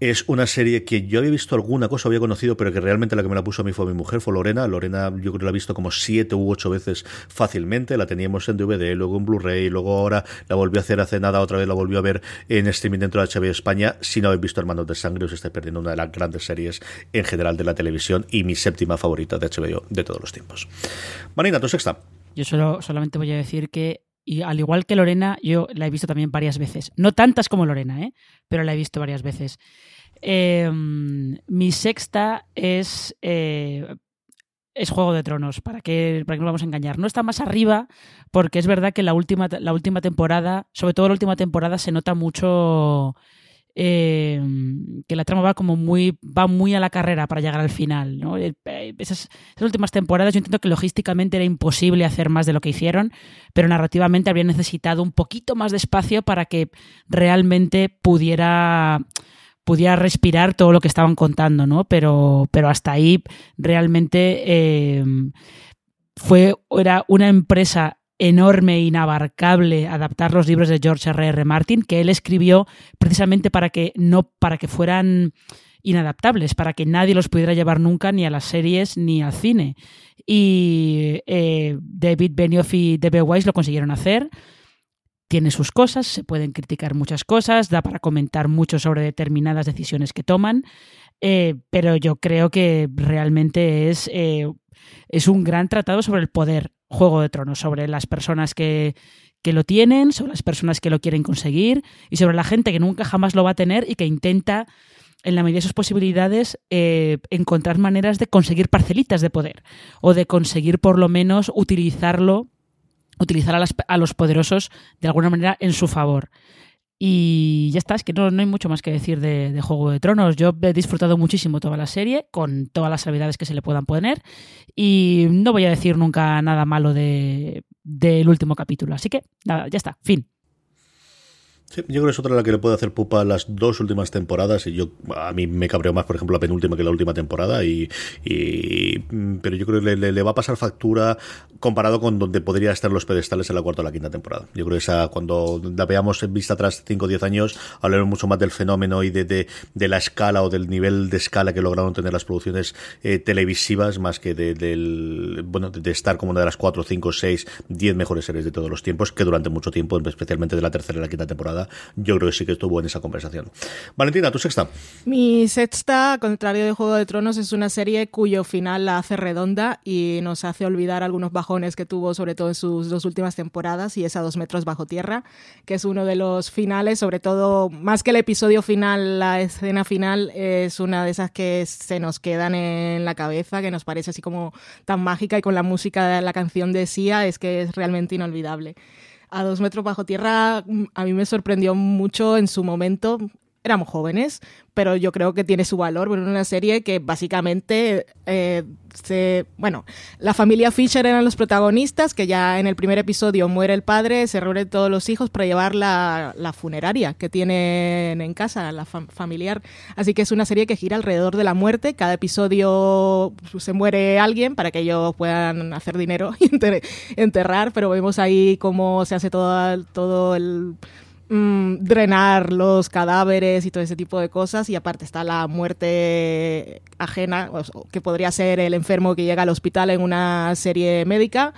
[SPEAKER 1] Es una serie que yo había visto alguna cosa, había conocido, pero que realmente la que me la puso a mí fue mi mujer, fue Lorena. Lorena yo creo que la he visto como siete u ocho veces fácilmente. La teníamos en DVD, luego en Blu-ray, luego ahora la volvió a hacer hace nada, otra vez la volvió a ver en streaming dentro de HBO España. Si no habéis visto Hermanos de Sangre, os estáis perdiendo una de las grandes series en general de la televisión y mi séptima favorita de HBO de todos los tiempos. Marina, tu sexta.
[SPEAKER 2] Yo solo, solamente voy a decir que, y al igual que Lorena, yo la he visto también varias veces. No tantas como Lorena, ¿eh? pero la he visto varias veces. Em, mi sexta es eh, es Juego de Tronos, ¿para qué, ¿para qué nos vamos a engañar? No está más arriba porque es verdad que la última, la última temporada, sobre todo la última temporada, se nota mucho eh, que la trama va como muy va muy a la carrera para llegar al final ¿no? Eh, esas, últimas temporadas yo entiendo que logísticamente era imposible hacer más de lo que hicieron pero narrativamente habría necesitado un poquito más de espacio para que realmente pudiera pudiera respirar todo lo que estaban contando no pero pero hasta ahí realmente eh, fue era una empresa enorme e inabarcable adaptar los libros de George R. R. Martin, que él escribió precisamente para que no, para que fueran inadaptables, para que nadie los pudiera llevar nunca ni a las series ni al cine. Y eh, David Benioff y D.B. Weiss lo consiguieron hacer. Tiene sus cosas, se pueden criticar muchas cosas, da para comentar mucho sobre determinadas decisiones que toman, eh, pero yo creo que realmente es, eh, es un gran tratado sobre el poder, Juego de Tronos, sobre las personas que, que lo tienen, sobre las personas que lo quieren conseguir y sobre la gente que nunca jamás lo va a tener y que intenta en la medida de sus posibilidades, eh, encontrar maneras de conseguir parcelitas de poder o de conseguir por lo menos utilizarlo, utilizar a, los poderosos de alguna manera en su favor. Y ya está, es que no, hay mucho más que decir de, Juego de Tronos. Yo he disfrutado muchísimo toda la serie, con todas las habilidades que se le puedan poner, y no voy a decir nunca nada malo del último capítulo. Así que, nada, ya está, fin
[SPEAKER 1] yo creo que es otra la que le puede hacer pupa las dos últimas temporadas y yo a mí me cabreo más, por ejemplo, la penúltima que la última temporada y, pero yo creo que le, va a pasar factura comparado con donde podría estar los pedestales en la cuarta o la quinta temporada. Yo creo que esa cuando la veamos en vista atrás 5 o 10 años hablaremos mucho más del fenómeno y de, de, la escala o del nivel de escala que lograron tener las producciones eh, televisivas más que de, del bueno de, estar como una de las 4, 5, 6, 10 mejores series de todos los tiempos que durante mucho tiempo, especialmente de la tercera y la quinta temporada yo creo que sí que estuvo en esa conversación. Valentina, tu sexta.
[SPEAKER 3] Mi sexta, contrario de Juego de Tronos, es una serie cuyo final la hace redonda y nos hace olvidar algunos que tuvo, sobre todo en sus dos últimas temporadas, y es a dos metros bajo tierra, que es uno de los finales, sobre todo, más que el episodio final, la escena final es una de esas que se nos quedan en la cabeza, que nos parece así como tan mágica y con la música de la canción de Sia es que es realmente inolvidable a dos metros bajo tierra mm, a mí me sorprendió mucho en su momento. Éramos jóvenes, pero yo creo que tiene su valor. Bueno, una serie que básicamente eh, se. Bueno, la familia Fisher eran los protagonistas, que ya en el primer episodio muere el padre, se reúnen todos los hijos para llevar la, funeraria que tienen en casa, la familiar. Así que es una serie que gira alrededor de la muerte. Cada episodio se muere alguien para que ellos puedan hacer dinero y enterrar, pero vemos ahí cómo se hace todo, todo el Mm, drenar los cadáveres y todo ese tipo de cosas. Y aparte está la muerte ajena, que podría ser el enfermo que llega al hospital en una serie médica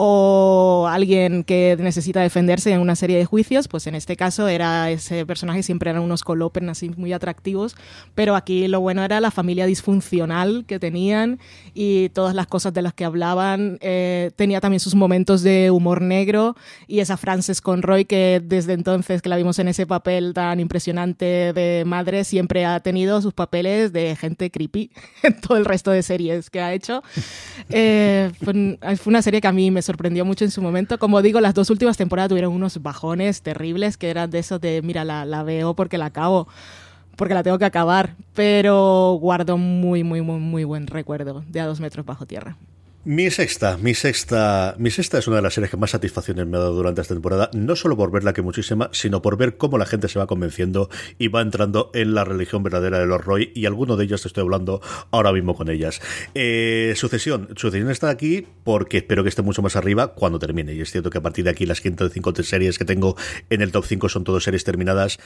[SPEAKER 3] o alguien que necesita defenderse en una serie de juicios, pues en este caso era ese personaje, siempre eran unos colopen así muy atractivos, pero aquí lo bueno era la familia disfuncional que tenían y todas las cosas de las que hablaban. Eh, tenía también sus momentos de humor negro y esa Frances Conroy que desde entonces que la vimos en ese papel tan impresionante de madre, siempre ha tenido sus papeles de gente creepy en todo el resto de series que ha hecho. Eh, fue, fue una serie que a mí me sorprendió mucho en su momento. Como digo, las dos últimas temporadas tuvieron unos bajones terribles que eran de esos de, mira, la, la veo porque la acabo porque la tengo que acabar, pero guardo muy, muy, muy, muy buen recuerdo de A dos metros bajo tierra.
[SPEAKER 1] Mi sexta, mi sexta, mi sexta es una de las series que más satisfacciones me ha dado durante esta temporada, no solo por verla que muchísima, sino por ver cómo la gente se va convenciendo y va entrando en la religión verdadera de los Roy, y alguno de ellos te estoy hablando ahora mismo con ellas. Eh, sucesión, Sucesión está aquí porque espero que esté mucho más arriba cuando termine, y es cierto que a partir de aquí las 105 series que tengo en el top 5 son todas series terminadas.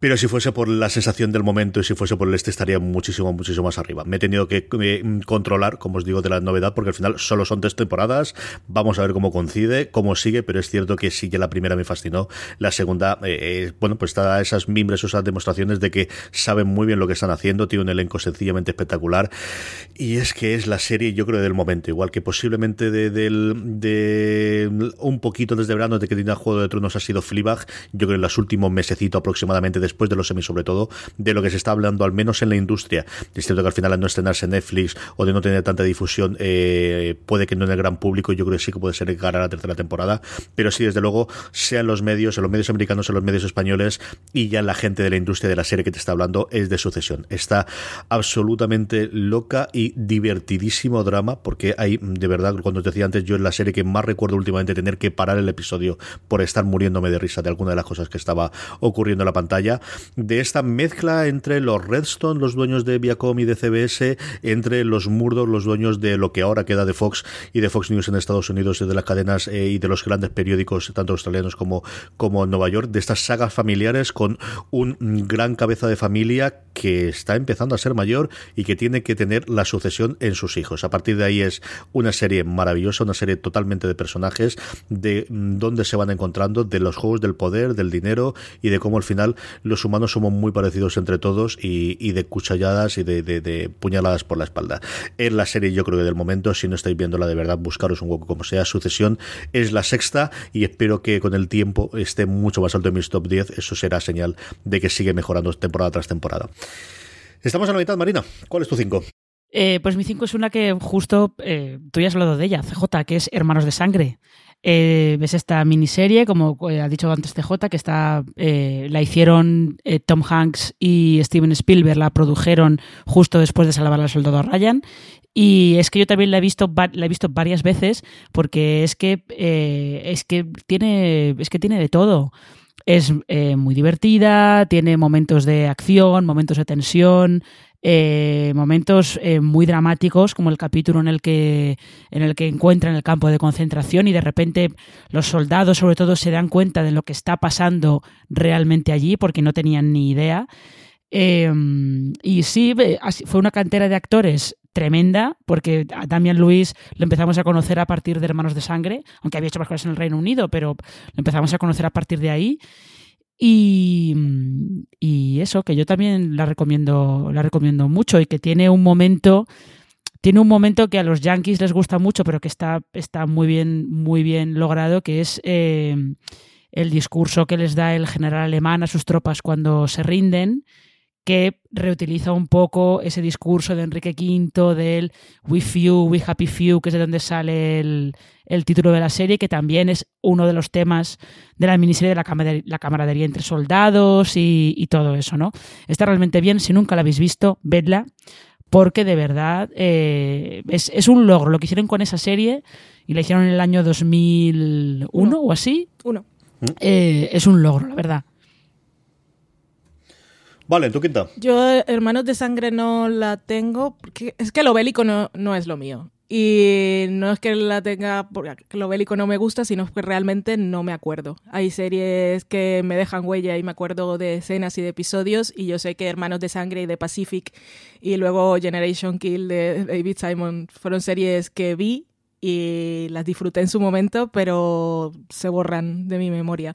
[SPEAKER 1] Pero si fuese por la sensación del momento y si fuese por el este, estaría muchísimo, muchísimo más arriba. Me he tenido que eh, controlar, como os digo, de la novedad, porque al final solo son tres temporadas. Vamos a ver cómo coincide, cómo sigue, pero es cierto que sí que la primera me fascinó. La segunda, eh, eh, bueno, pues está esas mimbres, esas demostraciones de que saben muy bien lo que están haciendo, tiene un elenco sencillamente espectacular. Y es que es la serie, yo creo, del momento, igual que posiblemente de, de un poquito desde verano, de que tiene Juego de Tronos ha sido Fleabag, yo creo en los últimos mesecitos aproximadamente después de los semis, sobre todo, de lo que se está hablando, al menos en la industria. Es cierto que al final, al no estrenarse en Netflix o de no tener tanta difusión, eh, puede que no en el gran público, yo creo que sí que puede ser cara a la tercera temporada, pero sí, desde luego, sea en los medios, en los medios americanos, en los medios españoles y ya la gente de la industria de la serie que te está hablando es de sucesión. Está absolutamente loca y divertidísimo drama, porque hay, de verdad, cuando te decía antes, yo en la serie que más recuerdo últimamente tener que parar el episodio por estar muriéndome de risa de alguna de las cosas que estaba ocurriendo en la pantalla de esta mezcla entre los Redstone, los dueños de Viacom y de CBS, entre los Murdoch, los dueños de lo que ahora queda de Fox y de Fox News en Estados Unidos y de las cadenas eh, y de los grandes periódicos, tanto australianos como, como en Nueva York, de estas sagas familiares con un gran cabeza de familia que está empezando a ser mayor y que tiene que tener la sucesión en sus hijos. A partir de ahí es una serie maravillosa, una serie totalmente de personajes, de dónde se van encontrando, de los juegos del poder, del dinero y de cómo al final los humanos somos muy parecidos entre todos y, de cuchalladas y de, puñaladas por la espalda. Es la serie yo creo que del momento, si no estáis viéndola de verdad, buscaros un hueco como sea. Sucesión es la sexta y espero que con el tiempo esté mucho más alto en mis top 10. Eso será señal de que sigue mejorando temporada tras temporada. Estamos a la mitad, Marina. ¿Cuál es tu 5?
[SPEAKER 2] Eh, pues mi 5 es una que justo eh, tú ya has hablado de ella, CJ, que es Hermanos de Sangre. Eh, ves esta miniserie, como ha dicho antes CJ, que está, la hicieron Tom Hanks y Steven Spielberg, la produjeron justo después de salvar al soldado Ryan. Y es que yo también la he visto, la he visto varias veces porque es que, es que, tiene, es que tiene de todo. Es muy divertida, tiene momentos de acción, momentos de tensión, eh, momentos eh, muy dramáticos, como el capítulo en el que en el que encuentran el campo de concentración y de repente los soldados, sobre todo, se dan cuenta de lo que está pasando realmente allí, porque no tenían ni idea. Em, y sí, fue una cantera de actores tremenda, porque a Damian Luis lo empezamos a conocer a partir de Hermanos de Sangre, aunque había hecho más cosas en el Reino Unido, pero lo empezamos a conocer a partir de ahí. Y, y, eso, que yo también la recomiendo, la recomiendo mucho y que tiene un momento, tiene un momento que a los Yankees les gusta mucho, pero que está, está muy bien, muy bien logrado, que es eh, el discurso que les da el general alemán a sus tropas cuando se rinden que reutiliza un poco ese discurso de Enrique V del We Few, We Happy Few, que es de donde sale el, título de la serie, que también es uno de los temas de la miniserie de la, camaradería, la camaradería entre soldados y, todo eso, ¿no? Está realmente bien, si nunca la habéis visto, vedla, porque de verdad eh, es, un logro lo que hicieron con esa serie y la hicieron en el año 2001 o así.
[SPEAKER 3] Uno.
[SPEAKER 2] Eh, es un logro, la verdad.
[SPEAKER 1] Vale, ¿tú quinta?
[SPEAKER 3] Yo, Hermanos de Sangre, no la tengo, porque es que lo bélico no, no es lo mío. Y no es que la tenga porque lo bélico no me gusta, sino que realmente no me acuerdo. Hay series que me dejan huella y me acuerdo de escenas y de episodios, y yo sé que Hermanos de Sangre y de Pacific y luego Generation Kill de David Simon fueron series que vi y las disfruté en su momento, pero se borran de mi memoria.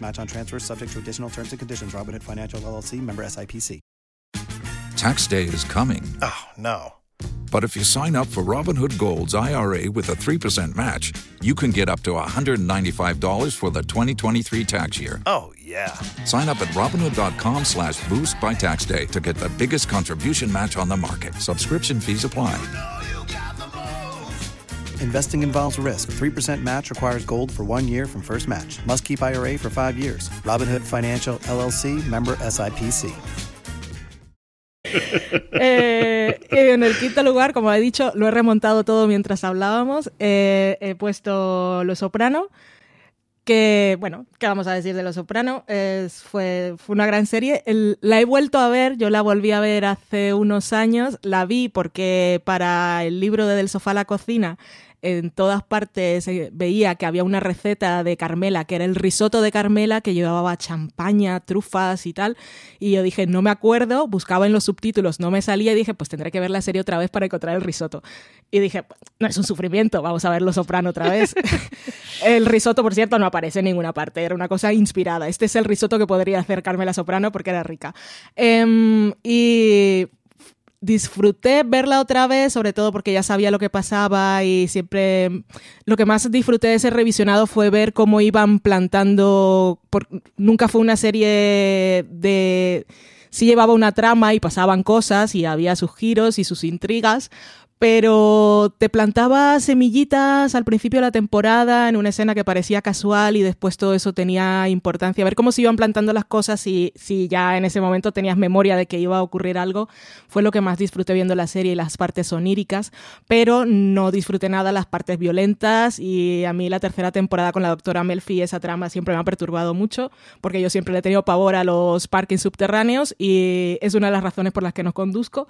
[SPEAKER 4] Match on transfers subject to additional terms and conditions. Robinhood Financial LLC member SIPC.
[SPEAKER 5] Tax day is coming.
[SPEAKER 4] Oh, no.
[SPEAKER 5] But if you sign up for Robinhood Gold's IRA with a 3% match, you can get up to $195 for the 2023 tax year.
[SPEAKER 4] Oh, yeah.
[SPEAKER 5] Sign up at Robinhood.com slash boost by tax day to get the biggest contribution match on the market. Subscription fees apply.
[SPEAKER 4] Investing involves risk. 3% match requires gold for one year from first match. Must keep IRA for five years. Robinhood Financial LLC member SIPC.
[SPEAKER 3] Eh, en el quinto lugar, como he dicho, lo he remontado todo mientras hablábamos. Eh, he puesto Lo Soprano. Que, bueno, ¿qué vamos a decir de Lo Soprano? Es, fue, fue una gran serie. la he vuelto a ver, yo la volví a ver hace unos años. La vi porque para el libro de Del Sofá a la Cocina en todas partes eh, veía que había una receta de Carmela, que era el risotto de Carmela, que llevaba champaña, trufas y tal. Y yo dije, no me acuerdo, buscaba en los subtítulos, no me salía y dije, pues tendré que ver la serie otra vez para encontrar el risotto. Y dije, no es un sufrimiento, vamos a ver Lo Soprano otra vez. el risotto, por cierto, no aparece en ninguna parte, era una cosa inspirada. Este es el risotto que podría hacer Carmela Soprano porque era rica. Em, y disfruté verla otra vez, sobre todo porque ya sabía lo que pasaba y siempre lo que más disfruté de ese revisionado fue ver cómo iban plantando, nunca fue una serie de... Sí llevaba una trama y pasaban cosas y había sus giros y sus intrigas, pero te plantaba semillitas al principio de la temporada en una escena que parecía casual y después todo eso tenía importancia. Ver cómo se iban plantando las cosas y si ya en ese momento tenías memoria de que iba a ocurrir algo, fue lo que más disfruté viendo la serie y las partes oníricas, pero no disfruté nada las partes violentas y a mí la tercera temporada con la doctora Melfi, esa trama siempre me ha perturbado mucho porque yo siempre le he tenido pavor a los parques subterráneos y es una de las razones por las que nos conduzco.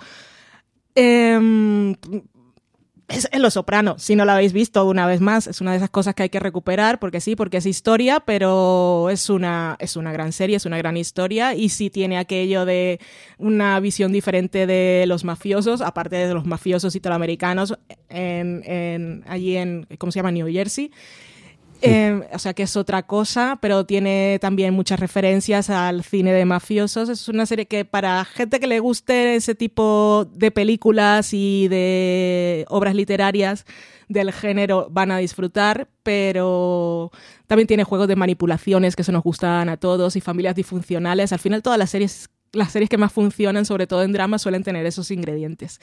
[SPEAKER 3] Eh, es en Lo Soprano, si no lo habéis visto una vez más, es una de esas cosas que hay que recuperar, porque sí, porque es historia, pero es una, es una gran serie, es una gran historia, y sí tiene aquello de una visión diferente de los mafiosos, aparte de los mafiosos italoamericanos en, en, allí en, ¿cómo se llama? New Jersey. Eh, o sea que es otra cosa, pero tiene también muchas referencias al cine de mafiosos. Es una serie que para gente que le guste ese tipo de películas y de obras literarias del género van a disfrutar, pero también tiene juegos de manipulaciones que se nos gustan a todos y familias disfuncionales. Al final todas las series las series que más funcionan, sobre todo en drama, suelen tener esos ingredientes.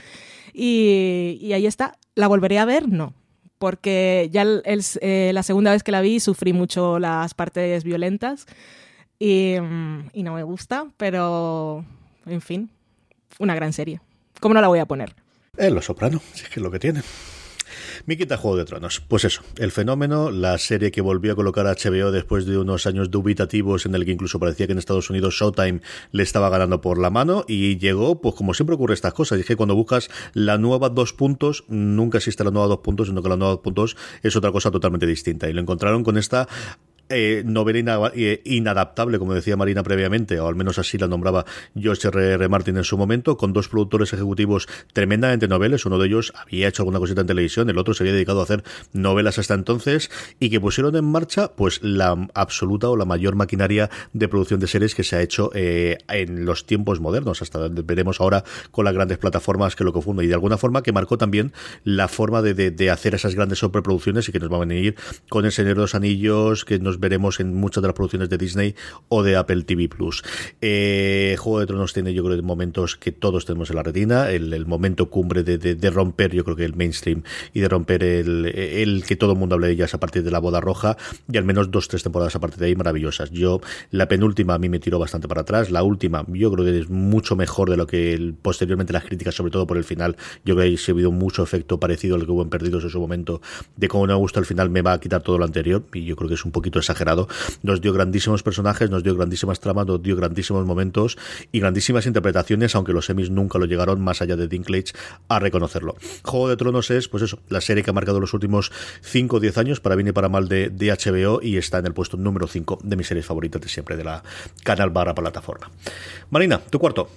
[SPEAKER 3] Y, y ahí está. ¿La volveré a ver? No porque ya eh, la segunda vez que la vi sufrí mucho las partes violentas y, mm, y, no me gusta, pero en fin, una gran serie. ¿Cómo no la voy a poner?
[SPEAKER 1] Es Lo Soprano, si es que es lo que tiene. Miquita Juego de Tronos. Pues eso, el fenómeno, la serie que volvió a colocar a HBO después de unos años dubitativos en el que incluso parecía que en Estados Unidos Showtime le estaba ganando por la mano y llegó, pues como siempre ocurre estas cosas, y es que cuando buscas la nueva dos puntos, nunca existe la nueva dos puntos, sino que la nueva dos puntos es otra cosa totalmente distinta. Y lo encontraron con esta eh, novela eh, inadaptable, como decía Marina previamente, o al menos así la nombraba George R. R. Martin en su momento, con dos productores ejecutivos tremendamente noveles. Uno de ellos había hecho alguna cosita en televisión, el otro se había dedicado a hacer novelas hasta entonces, y que pusieron en marcha pues la absoluta o la mayor maquinaria de producción de series que se ha hecho eh, en los tiempos modernos. Hasta veremos ahora con las grandes plataformas que lo confunden, y de alguna forma que marcó también la forma de, de, hacer esas grandes sobreproducciones y que nos va a venir con El Señor de los Anillos, que nos veremos en muchas de las producciones de Disney o de Apple TV Plus. Eh, Juego de Tronos tiene, yo creo, momentos que todos tenemos en la retina, el, momento cumbre de, romper, yo creo que el mainstream y de romper el, que todo el mundo hable de ellas a partir de la boda roja y al menos dos, tres temporadas a partir de ahí maravillosas. Yo, la penúltima a mí me tiró bastante para atrás, la última yo creo que es mucho mejor de lo que posteriormente las críticas, sobre todo por el final, yo creo que ha habido mucho efecto parecido al que hubo en Perdidos en su momento, de cómo no me gusta el final me va a quitar todo lo anterior y yo creo que es un poquito exagerado. Nos dio grandísimos personajes, nos dio grandísimas tramas, nos dio grandísimos momentos y grandísimas interpretaciones, aunque los semis nunca lo llegaron más allá de Dinklage a reconocerlo. Juego de Tronos es, pues eso, la serie que ha marcado los últimos 5 o 10 años, para bien y para mal, de, de HBO y está en el puesto número 5 de mis series favoritas de siempre, de la canal barra plataforma. Marina, tu cuarto.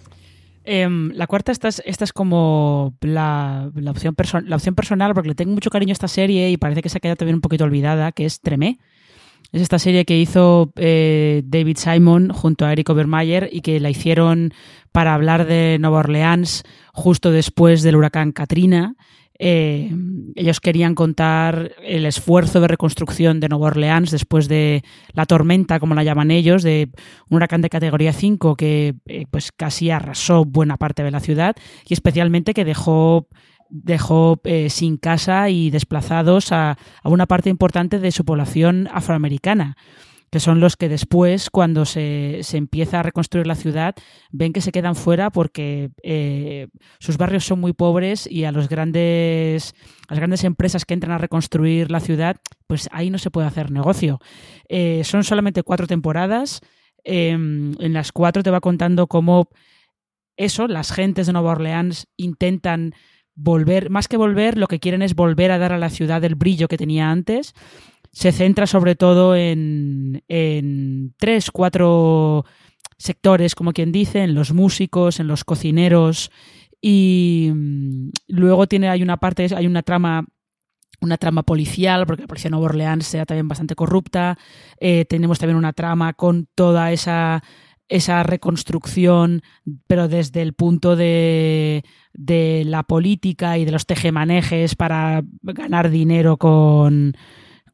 [SPEAKER 2] Em, la cuarta, esta es, esta es como la, la opción la opción personal, porque le tengo mucho cariño a esta serie y parece que se ha quedado también un poquito olvidada, que es Tremé. Es esta serie que hizo eh, David Simon junto a Eric Obermeyer y que la hicieron para hablar de Nueva Orleans justo después del huracán Katrina. Eh, ellos querían contar el esfuerzo de reconstrucción de Nueva Orleans después de la tormenta, como la llaman ellos, de un huracán de categoría 5 que eh, pues casi arrasó buena parte de la ciudad y especialmente que dejó dejó eh, sin casa y desplazados a, una parte importante de su población afroamericana que son los que después, cuando se, se, empieza a reconstruir la ciudad, ven que se quedan fuera porque eh, sus barrios son muy pobres y a los grandes, las grandes empresas que entran a reconstruir la ciudad, pues ahí no se puede hacer negocio. Eh, son solamente cuatro temporadas. Em, en las cuatro te va contando cómo eso, las gentes de Nueva Orleans intentan volver, más que volver, lo que quieren es volver a dar a la ciudad el brillo que tenía antes. Se centra sobre todo en, en tres, cuatro sectores, como quien dice, en los músicos, en los cocineros y mm, luego tiene, hay una parte, hay una trama una trama policial, porque la policía de Nueva Orleans sea también bastante corrupta. Eh, tenemos también una trama con toda esa esa reconstrucción, pero desde el punto de, de la política y de los tejemanejes para ganar dinero con,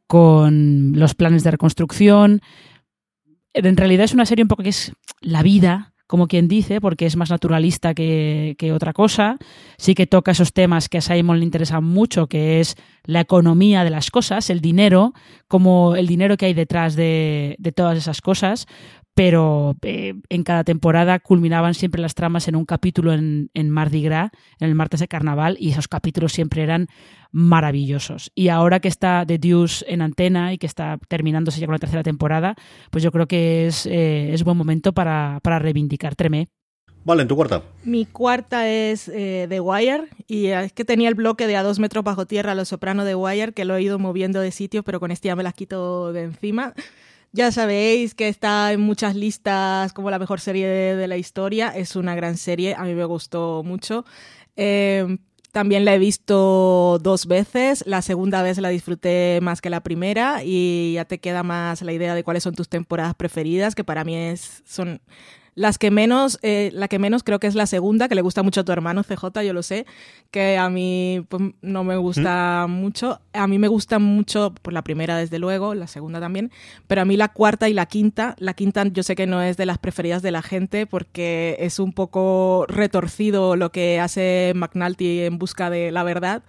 [SPEAKER 2] con los planes de reconstrucción. En realidad es una serie un poco que es la vida como quien dice, porque es más naturalista que, otra cosa. Sí que toca esos temas que a Simon le interesan mucho, que es la economía de las cosas, el dinero, como el dinero que hay detrás de, de todas esas cosas, pero eh, en cada temporada culminaban siempre las tramas en un capítulo en, en, Mardi Gras, en el martes de carnaval, y esos capítulos siempre eran maravillosos. Y ahora que está The Deuce en antena y que está terminándose ya con la tercera temporada, pues yo creo que es, eh, es buen momento para, para reivindicar Tremé.
[SPEAKER 1] Vale, en tu cuarta.
[SPEAKER 3] Mi cuarta es eh, The Wire, y es que tenía el bloque de a dos metros bajo tierra, Los Soprano de Wire, que lo he ido moviendo de sitio, pero con este ya me las quito de encima. Ya sabéis que está en muchas listas como la mejor serie de, la historia. Es una gran serie, a mí me gustó mucho. Eh, también la he visto dos veces. La segunda vez la disfruté más que la primera y ya te queda más la idea de cuáles son tus temporadas preferidas, que para mí es, son las que menos, eh, la que menos creo que es la segunda, que le gusta mucho a tu hermano CJ, yo lo sé, que a mí pues, no me gusta mucho. A mí me gusta mucho, pues la primera desde luego, la segunda también, pero a mí la cuarta y la quinta, la quinta yo sé que no es de las preferidas de la gente porque es un poco retorcido lo que hace McNulty en busca de la verdad,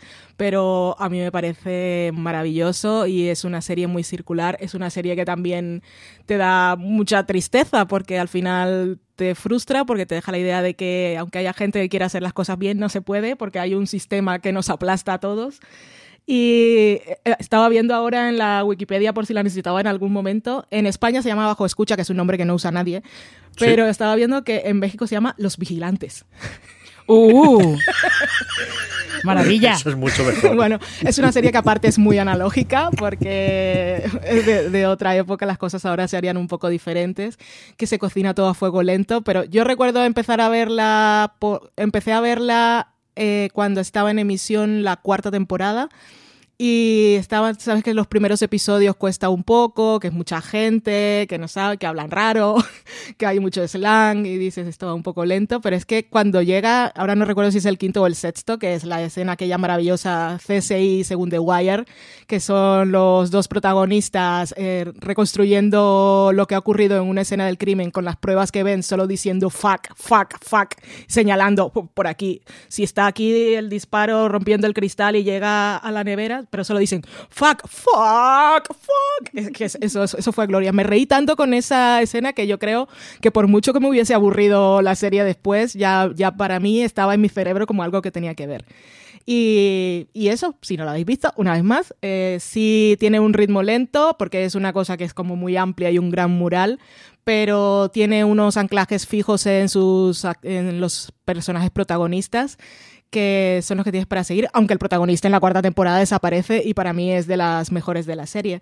[SPEAKER 3] pero a mí me parece maravilloso y es una serie muy circular, es una serie que también te da mucha tristeza porque al final te frustra porque te deja la idea de que aunque haya gente que quiera hacer las cosas bien, no se puede porque hay un sistema que nos aplasta a todos. Y eh, estaba viendo ahora en la Wikipedia por si la necesitaba en algún momento. En España se llama Bajo Escucha, que es un nombre que no usa nadie. Pero estaba viendo que en México se llama Los Vigilantes.
[SPEAKER 2] ¡Uh! Maravilla.
[SPEAKER 1] Eso es mucho mejor.
[SPEAKER 3] bueno, es una serie que aparte es muy analógica porque de, de, otra época las cosas ahora se harían un poco diferentes, que se cocina todo a fuego lento, pero yo recuerdo empezar a verla, empecé a verla eh, cuando estaba en emisión la cuarta temporada y estaba, sabes que los primeros episodios cuesta un poco, que es mucha gente, que no sabe, que hablan raro, que hay mucho slang y dices esto va un poco lento, pero es que cuando llega, ahora no recuerdo si es el quinto o el sexto, que es la escena aquella maravillosa CSI según The Wire, que son los dos protagonistas eh, reconstruyendo lo que ha ocurrido en una escena del crimen con las pruebas que ven, solo diciendo fuck, fuck, fuck, señalando por aquí. Si está aquí el disparo rompiendo el cristal y llega a la nevera, pero solo dicen fuck, fuck, fuck. que eso, eso fue gloria. Me reí tanto con esa escena que yo creo que por mucho que me hubiese aburrido la serie después, ya, ya para mí estaba en mi cerebro como algo que tenía que ver. Y, y, eso, si no lo habéis visto, una vez más, eh, sí tiene un ritmo lento, porque es una cosa que es como muy amplia y un gran mural, pero tiene unos anclajes fijos en, sus, en los personajes protagonistas que son los que tienes para seguir, aunque el protagonista en la cuarta temporada desaparece y para mí es de las mejores de la serie.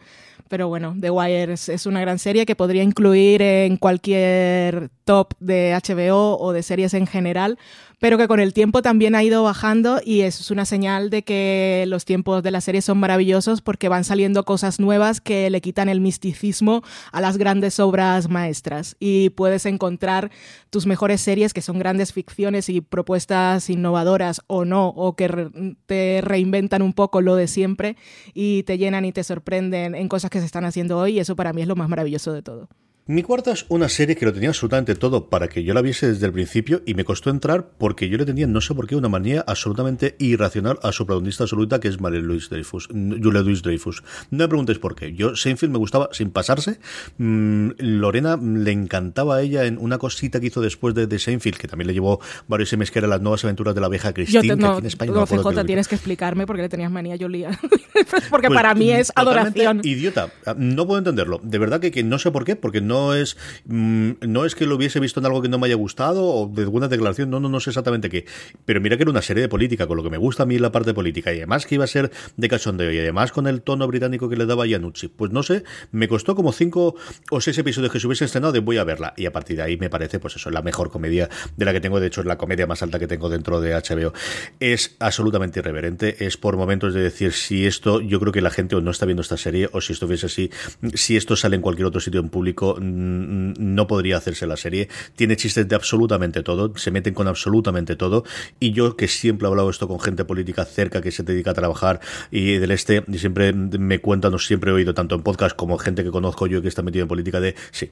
[SPEAKER 3] Pero bueno, The Wire es, una gran serie que podría incluir en cualquier top de HBO o de series en general, pero que con el tiempo también ha ido bajando y es una señal de que los tiempos de la serie son maravillosos porque van saliendo cosas nuevas que le quitan el misticismo a las grandes obras maestras y puedes encontrar tus mejores series que son grandes ficciones y propuestas innovadoras o no, o que te reinventan un poco lo de siempre y te llenan y te sorprenden en cosas que se están haciendo hoy y eso para mí es lo más maravilloso de todo.
[SPEAKER 1] Mi cuarta es una serie que lo tenía absolutamente todo para que yo la viese desde el principio y me costó entrar porque yo le tenía, no sé por qué, una manía absolutamente irracional a su protagonista absoluta que es Marie Louise Dreyfus, Julia Louise Dreyfus. No me preguntéis por qué. Yo, Seinfeld me gustaba sin pasarse. Mm, Lorena le encantaba a ella en una cosita que hizo después de, de Seinfeld, que también le llevó varios semestres, que era las nuevas aventuras de la vieja Christine,
[SPEAKER 3] yo
[SPEAKER 1] que aquí en España no,
[SPEAKER 3] CJ, tienes que explicarme por qué le tenías manía a Julia. porque pues, para mí es adoración.
[SPEAKER 1] Idiota. No puedo entenderlo. De verdad que, que no sé por qué, porque no es Mm, no es que lo hubiese visto en algo que no me haya gustado o de alguna declaración, no, no, no sé exactamente qué. Pero mira que era una serie de política, con lo que me gusta a mí la parte política, y además que iba a ser de cachondeo, y además con el tono británico que le daba Yanucci. Pues no sé, me costó como cinco o seis episodios que se hubiese estrenado de voy a verla. Y a partir de ahí me parece, pues eso, la mejor comedia de la que tengo. De hecho, es la comedia más alta que tengo dentro de HBO. Es absolutamente irreverente. Es por momentos de decir si esto, yo creo que la gente no está viendo esta serie, o si esto fuese así, si esto sale en cualquier otro sitio en público, no podría hacerse la serie. Tiene chistes de absolutamente todo, se meten con absolutamente todo. Y yo que siempre he hablado esto con gente política cerca que se dedica a trabajar y del este, y siempre me cuentan, o siempre he oído tanto en podcast como gente que conozco yo que está metido en política de, sí,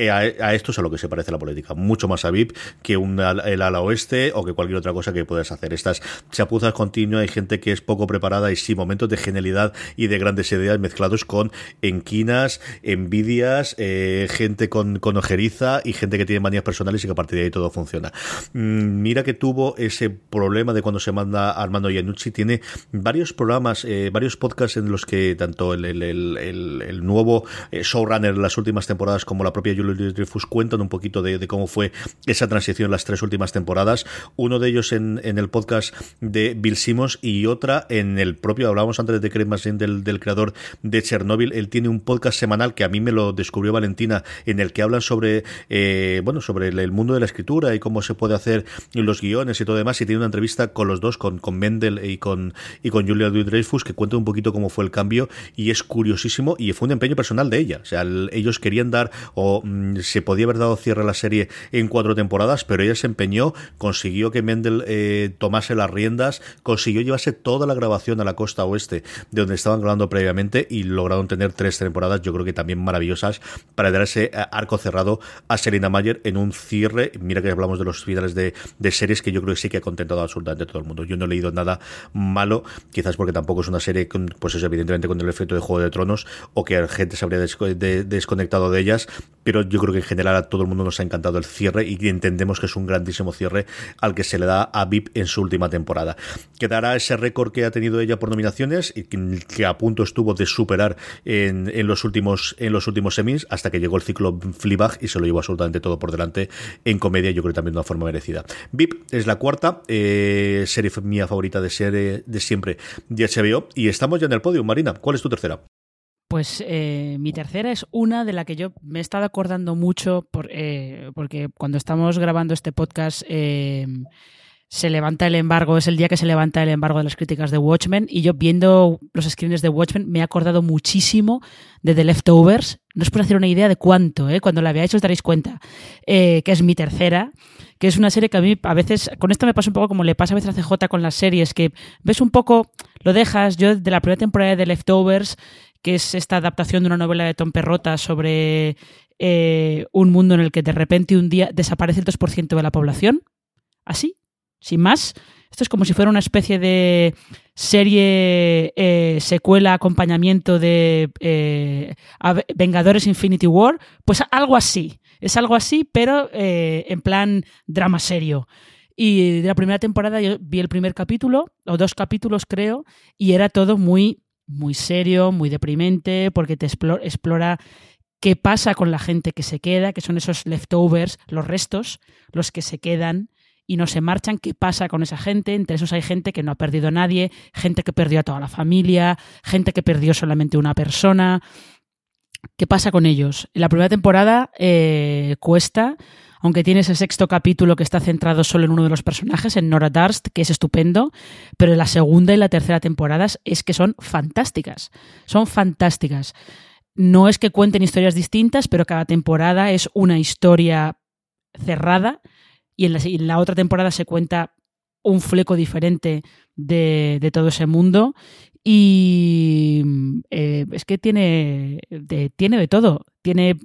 [SPEAKER 1] eh, a, esto es a lo que se parece la política, mucho más a VIP que un, el ala oeste o que cualquier otra cosa que puedas hacer. Estas chapuzas continuas, hay gente que es poco preparada y sí, momentos de genialidad y de grandes ideas mezclados con enquinas, envidias, eh, gente con, ojeriza y gente que tiene manías personales y que a partir de ahí todo funciona. Mm, mira que tuvo ese problema de cuando se manda Armando Iannucci, tiene varios programas, eh, varios podcasts en los que tanto el, el, el, nuevo showrunner en las últimas temporadas como la propia Julia Dreyfus cuentan un poquito de, cómo fue esa transición en las tres últimas temporadas. Uno de ellos en, el podcast de Bill Simmons y otra en el propio, hablábamos antes de Craig Mazin, del, creador de Chernobyl. Él tiene un podcast semanal que a mí me lo descubrió Valentina, en el que hablan sobre, eh, bueno, sobre el, mundo de la escritura y cómo se puede hacer los guiones y todo demás. Y tiene una entrevista con los dos, con, con Mendel y con, y con Julia Dreyfus, que cuenta un poquito cómo fue el cambio y es curiosísimo y fue un empeño personal de ella. O sea, ellos querían dar o se podía haber dado cierre a la serie en cuatro temporadas, pero ella se empeñó, consiguió que Mendel eh, tomase las riendas, consiguió llevarse toda la grabación a la costa oeste de donde estaban grabando previamente y lograron tener tres temporadas, yo creo que también maravillosas, para dar ese eh, arco cerrado a Selina Mayer en un cierre. Mira que hablamos de los finales de, series que yo creo que sí que ha contentado absolutamente a todo el mundo. Yo no he leído nada malo, quizás porque tampoco es una serie, pues eso, evidentemente con el efecto de Juego de Tronos o que la gente se habría desconectado de ellas, pero yo creo que en general a todo el mundo nos ha encantado el cierre y entendemos que es un grandísimo cierre al que se le da a VIP en su última temporada. Quedará ese récord que ha tenido ella por nominaciones y que a punto estuvo de superar en, los últimos en los últimos semis hasta que llegó el ciclo Fleabag y se lo llevó absolutamente todo por delante en comedia, yo creo también de una forma merecida. VIP es la cuarta eh, serie mía favorita de serie de siempre de HBO y estamos ya en el podio. Marina, ¿cuál es tu tercera?
[SPEAKER 2] Pues eh, mi tercera es una de la que yo me he estado acordando mucho por, eh, porque cuando estamos grabando este podcast eh, se levanta el embargo, es el día que se levanta el embargo de las críticas de Watchmen y yo viendo los screens de Watchmen me he acordado muchísimo de The Leftovers. No os puedo hacer una idea de cuánto, cuando la veáis os daréis cuenta, que es mi tercera que es una serie que a mí a veces, con esto me pasa un poco como le pasa a veces a CJ con las series, que ves un poco, lo dejas, yo de la primera temporada de The Leftovers que es esta adaptación de una novela de Tom Perrota sobre eh, un mundo en el que de repente un día desaparece el 2% de la población. Así, sin más. Esto es como si fuera una especie de serie, eh, secuela, acompañamiento de eh, Vengadores Infinity War. Pues algo así. Es algo así, pero en plan drama serio. Y de la primera temporada yo vi el primer capítulo, o dos capítulos creo, y era todo muy muy serio, muy deprimente, porque te explora, qué pasa con la gente que se queda, que son esos leftovers, los restos, los que se quedan y no se marchan, qué pasa con esa gente. Entre esos hay gente que no ha perdido a nadie, gente que perdió a toda la familia, gente que perdió solamente una persona. ¿Qué pasa con ellos? En la primera temporada eh, cuesta aunque tiene ese sexto capítulo que está centrado solo en uno de los personajes, en Nora Darst, que es estupendo, pero la segunda y la tercera temporadas es que son fantásticas, son fantásticas. No es que cuenten historias distintas, pero cada temporada es una historia cerrada y en la, otra temporada se cuenta un fleco diferente de, todo ese mundo y eh, es que tiene tiene de todo. Tiene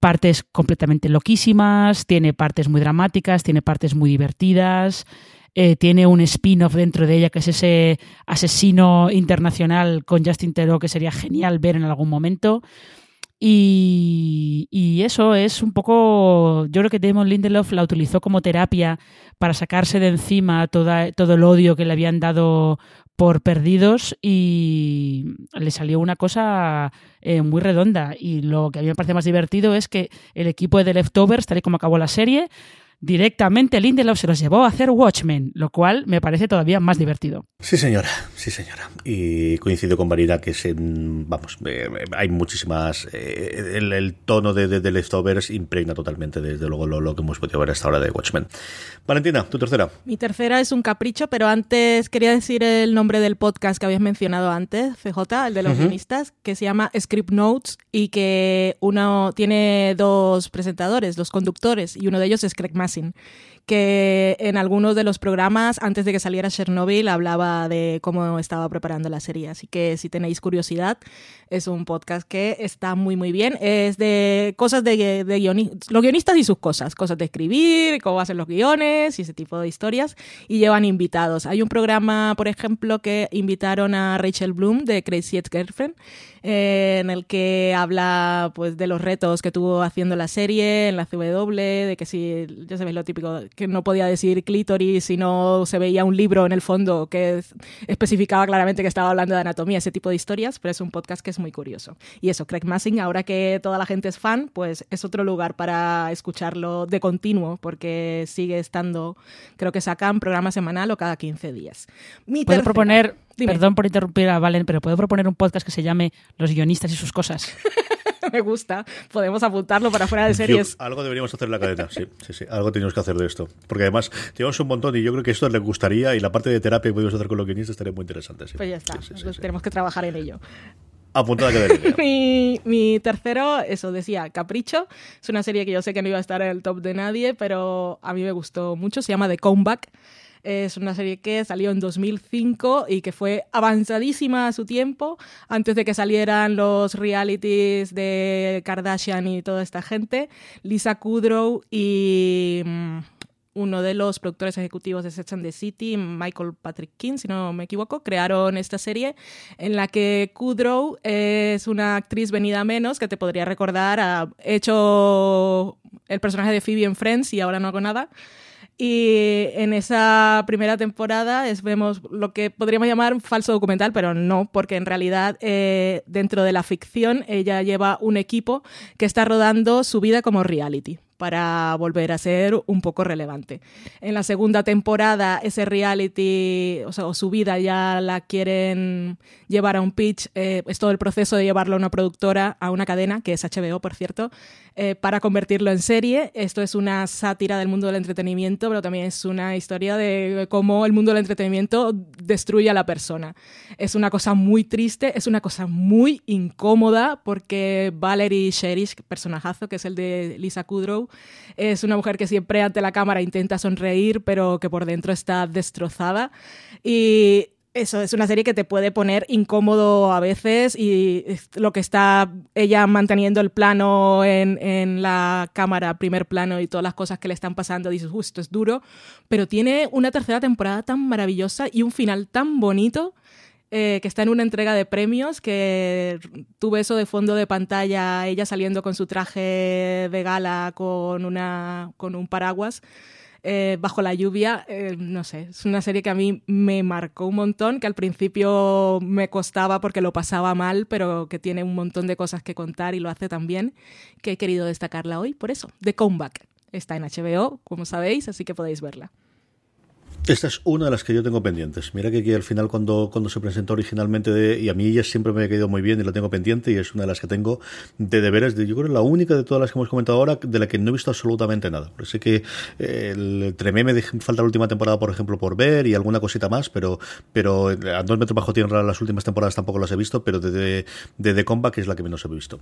[SPEAKER 2] partes completamente loquísimas, tiene partes muy dramáticas, tiene partes muy divertidas, eh, tiene un spin-off dentro de ella que es ese asesino internacional con Justin Theroux que sería genial ver en algún momento. Y, y, eso es un poco. Yo creo que Damon Lindelof la utilizó como terapia para sacarse de encima toda, todo el odio que le habían dado por perdidos y le salió una cosa eh, muy redonda. Y lo que a mí me parece más divertido es que el equipo de The Leftovers, tal y como acabó la serie, directamente Lindelof se los llevó a hacer Watchmen, lo cual me parece todavía más divertido.
[SPEAKER 1] Sí, señora, sí, señora. Y coincido con Marina que se, vamos, eh, hay muchísimas. Eh, el, tono de, de, Leftovers impregna totalmente, desde luego, lo, que hemos podido ver hasta ahora de Watchmen. Valentina, tu tercera.
[SPEAKER 3] Mi tercera es un capricho, pero antes quería decir el nombre del podcast que habías mencionado antes, CJ, el de los guionistas, que se llama Script Notes y que uno tiene dos presentadores, dos conductores, y uno de ellos es Craig Que en algunos de los programas, antes de que saliera Chernobyl, hablaba de cómo estaba preparando la serie. Así que si tenéis curiosidad, es un podcast que está muy, muy bien. Es de cosas de, de guionistas, los guionistas y sus cosas, cosas de escribir, cómo hacen los guiones y ese tipo de historias. Y llevan invitados. Hay un programa, por ejemplo, que invitaron a Rachel Bloom de Crazy Ex Girlfriend eh, en el que habla pues de los retos que tuvo haciendo la serie en la CW, de que si, ya sabéis lo típico, que no podía decir clítoris si no se veía un libro en el fondo que especificaba claramente que estaba hablando de anatomía, ese tipo de historias, pero es un podcast que es muy curioso. Y eso, Craig Massing, ahora que toda la gente es fan, pues es otro lugar para escucharlo de continuo, porque sigue estando, creo que sacan programa semanal o cada 15 días.
[SPEAKER 2] Mi Puedo proponer Perdón por interrumpir a Valen, pero puedo proponer un podcast que se llame Los guionistas y sus cosas.
[SPEAKER 3] Me gusta. Podemos apuntarlo para fuera de series.
[SPEAKER 1] algo deberíamos hacer en la cadena, sí, sí, sí. Algo tenemos que hacer de esto. Porque además tenemos un montón y yo creo que esto les gustaría y la parte de terapia que podemos hacer con los guionistas estaría muy interesante.
[SPEAKER 3] Pues ya está. Pues tenemos que trabajar en ello.
[SPEAKER 1] Apuntada que
[SPEAKER 3] mi, mi tercero, eso decía, Capricho. Es una serie que yo sé que no iba a estar en el top de nadie, pero a mí me gustó mucho. Se llama The Comeback. Es una serie que salió en 2005 y que fue avanzadísima a su tiempo, antes de que salieran los realities de Kardashian y toda esta gente. Lisa Kudrow y mm, uno de los productores ejecutivos de Sex and the City, Michael Patrick King, si no me equivoco, crearon esta serie en la que Kudrow es una actriz venida menos que te podría recordar, ha hecho el personaje de Phoebe en Friends y ahora no hago nada. Y en esa primera temporada es, vemos lo que podríamos llamar un falso documental, pero no, porque en realidad eh, dentro de la ficción ella lleva un equipo que está rodando su vida como reality para volver a ser un poco relevante. En la segunda temporada, ese reality, o, sea, su vida ya la quieren llevar a un pitch, eh, es todo el proceso de llevarlo a una productora, a una cadena, que es HBO, por cierto, eh, para convertirlo en serie. Esto es una sátira del mundo del entretenimiento, pero también es una historia de cómo el mundo del entretenimiento destruye a la persona. Es una cosa muy triste, es una cosa muy incómoda, porque Valerie Sherish, personajazo, que es el de Lisa Kudrow, es una mujer que siempre ante la cámara intenta sonreír, pero que por dentro está destrozada. Y eso es una serie que te puede poner incómodo a veces y lo que está ella manteniendo el plano en, en, la cámara, primer plano y todas las cosas que le están pasando, dices, justo es duro, pero tiene una tercera temporada tan maravillosa y un final tan bonito eh, que está en una entrega de premios, que tuve eso de fondo de pantalla, ella saliendo con su traje de gala con, una, con un paraguas. Eh, bajo la lluvia, eh, no sé, es una serie que a mí me marcó un montón, que al principio me costaba porque lo pasaba mal, pero que tiene un montón de cosas que contar y lo hace tan bien, que he querido destacarla hoy por eso. The Comeback está en HBO, como sabéis, así que podéis verla.
[SPEAKER 1] Esta es una de las que yo tengo pendientes. Mira que aquí al final cuando, cuando se presentó originalmente de, y a mí ella siempre me ha quedado muy bien y la tengo pendiente y es una de las que tengo de deberes. De, yo creo la única de todas las que hemos comentado ahora de la que no he visto absolutamente nada. Sé que eh, el Tremé me falta la última temporada, por ejemplo, por ver y alguna cosita más, pero, pero a dos metros bajo tierra las últimas temporadas tampoco las he visto, pero de, de, de The Comeback es la que menos he visto.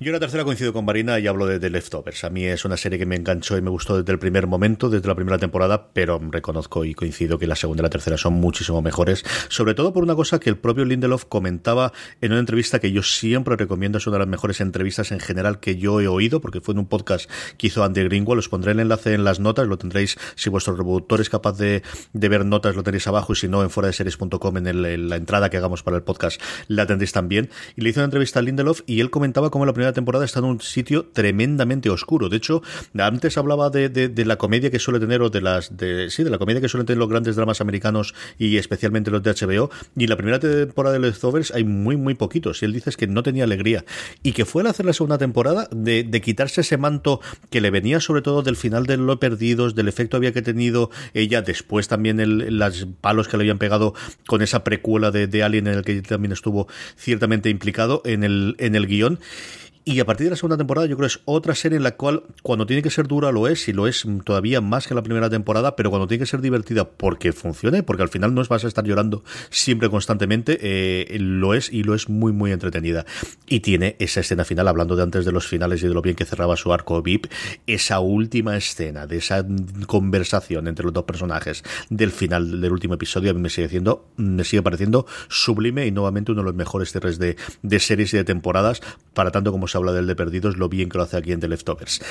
[SPEAKER 1] Yo la tercera coincido con Marina y hablo de The Leftovers. A mí es una serie que me enganchó y me gustó desde el primer momento, desde la primera temporada, pero reconozco y coincido que la segunda y la tercera son muchísimo mejores, sobre todo por una cosa que el propio Lindelof comentaba en una entrevista que yo siempre recomiendo, es una de las mejores entrevistas en general que yo he oído, porque fue en un podcast que hizo Andy Greenwald, os pondré el enlace en las notas, lo tendréis, si vuestro reproductor es capaz de, ver notas, lo tenéis abajo, y si no, en fuera de series.com, en, la entrada que hagamos para el podcast, la tendréis también. Y le hizo una entrevista a Lindelof y él comentaba cómo la primera primera temporada está en un sitio tremendamente oscuro. De hecho, antes hablaba de, de, la comedia que suele tener, o de las. De, sí, de la comedia que suelen tener los grandes dramas americanos y especialmente los de HBO. Y la primera temporada de Leftovers hay muy, muy poquitos. Y él dice que no tenía alegría. Y que fue al hacer la segunda temporada de, quitarse ese manto que le venía sobre todo del final de Lo Perdidos, del efecto había que tenido ella, después también el, los palos que le habían pegado con esa precuela de, de Alien en el que también estuvo ciertamente implicado en el, en el guion. Y a partir de la segunda temporada, yo creo que es otra serie en la cual, cuando tiene que ser dura, lo es, y lo es todavía más que la primera temporada, pero cuando tiene que ser divertida porque funcione, porque al final no vas a estar llorando siempre constantemente, eh, lo es y lo es muy, muy entretenida. Y tiene esa escena final, hablando de antes de los finales y de lo bien que cerraba su arco VIP, esa última escena de esa conversación entre los dos personajes del final del último episodio, a mí me sigue, siendo, me sigue pareciendo sublime y nuevamente uno de los mejores cierres de, de series y de temporadas, para tanto como se habla del de Perdidos, lo bien que lo hace aquí en The Leftovers.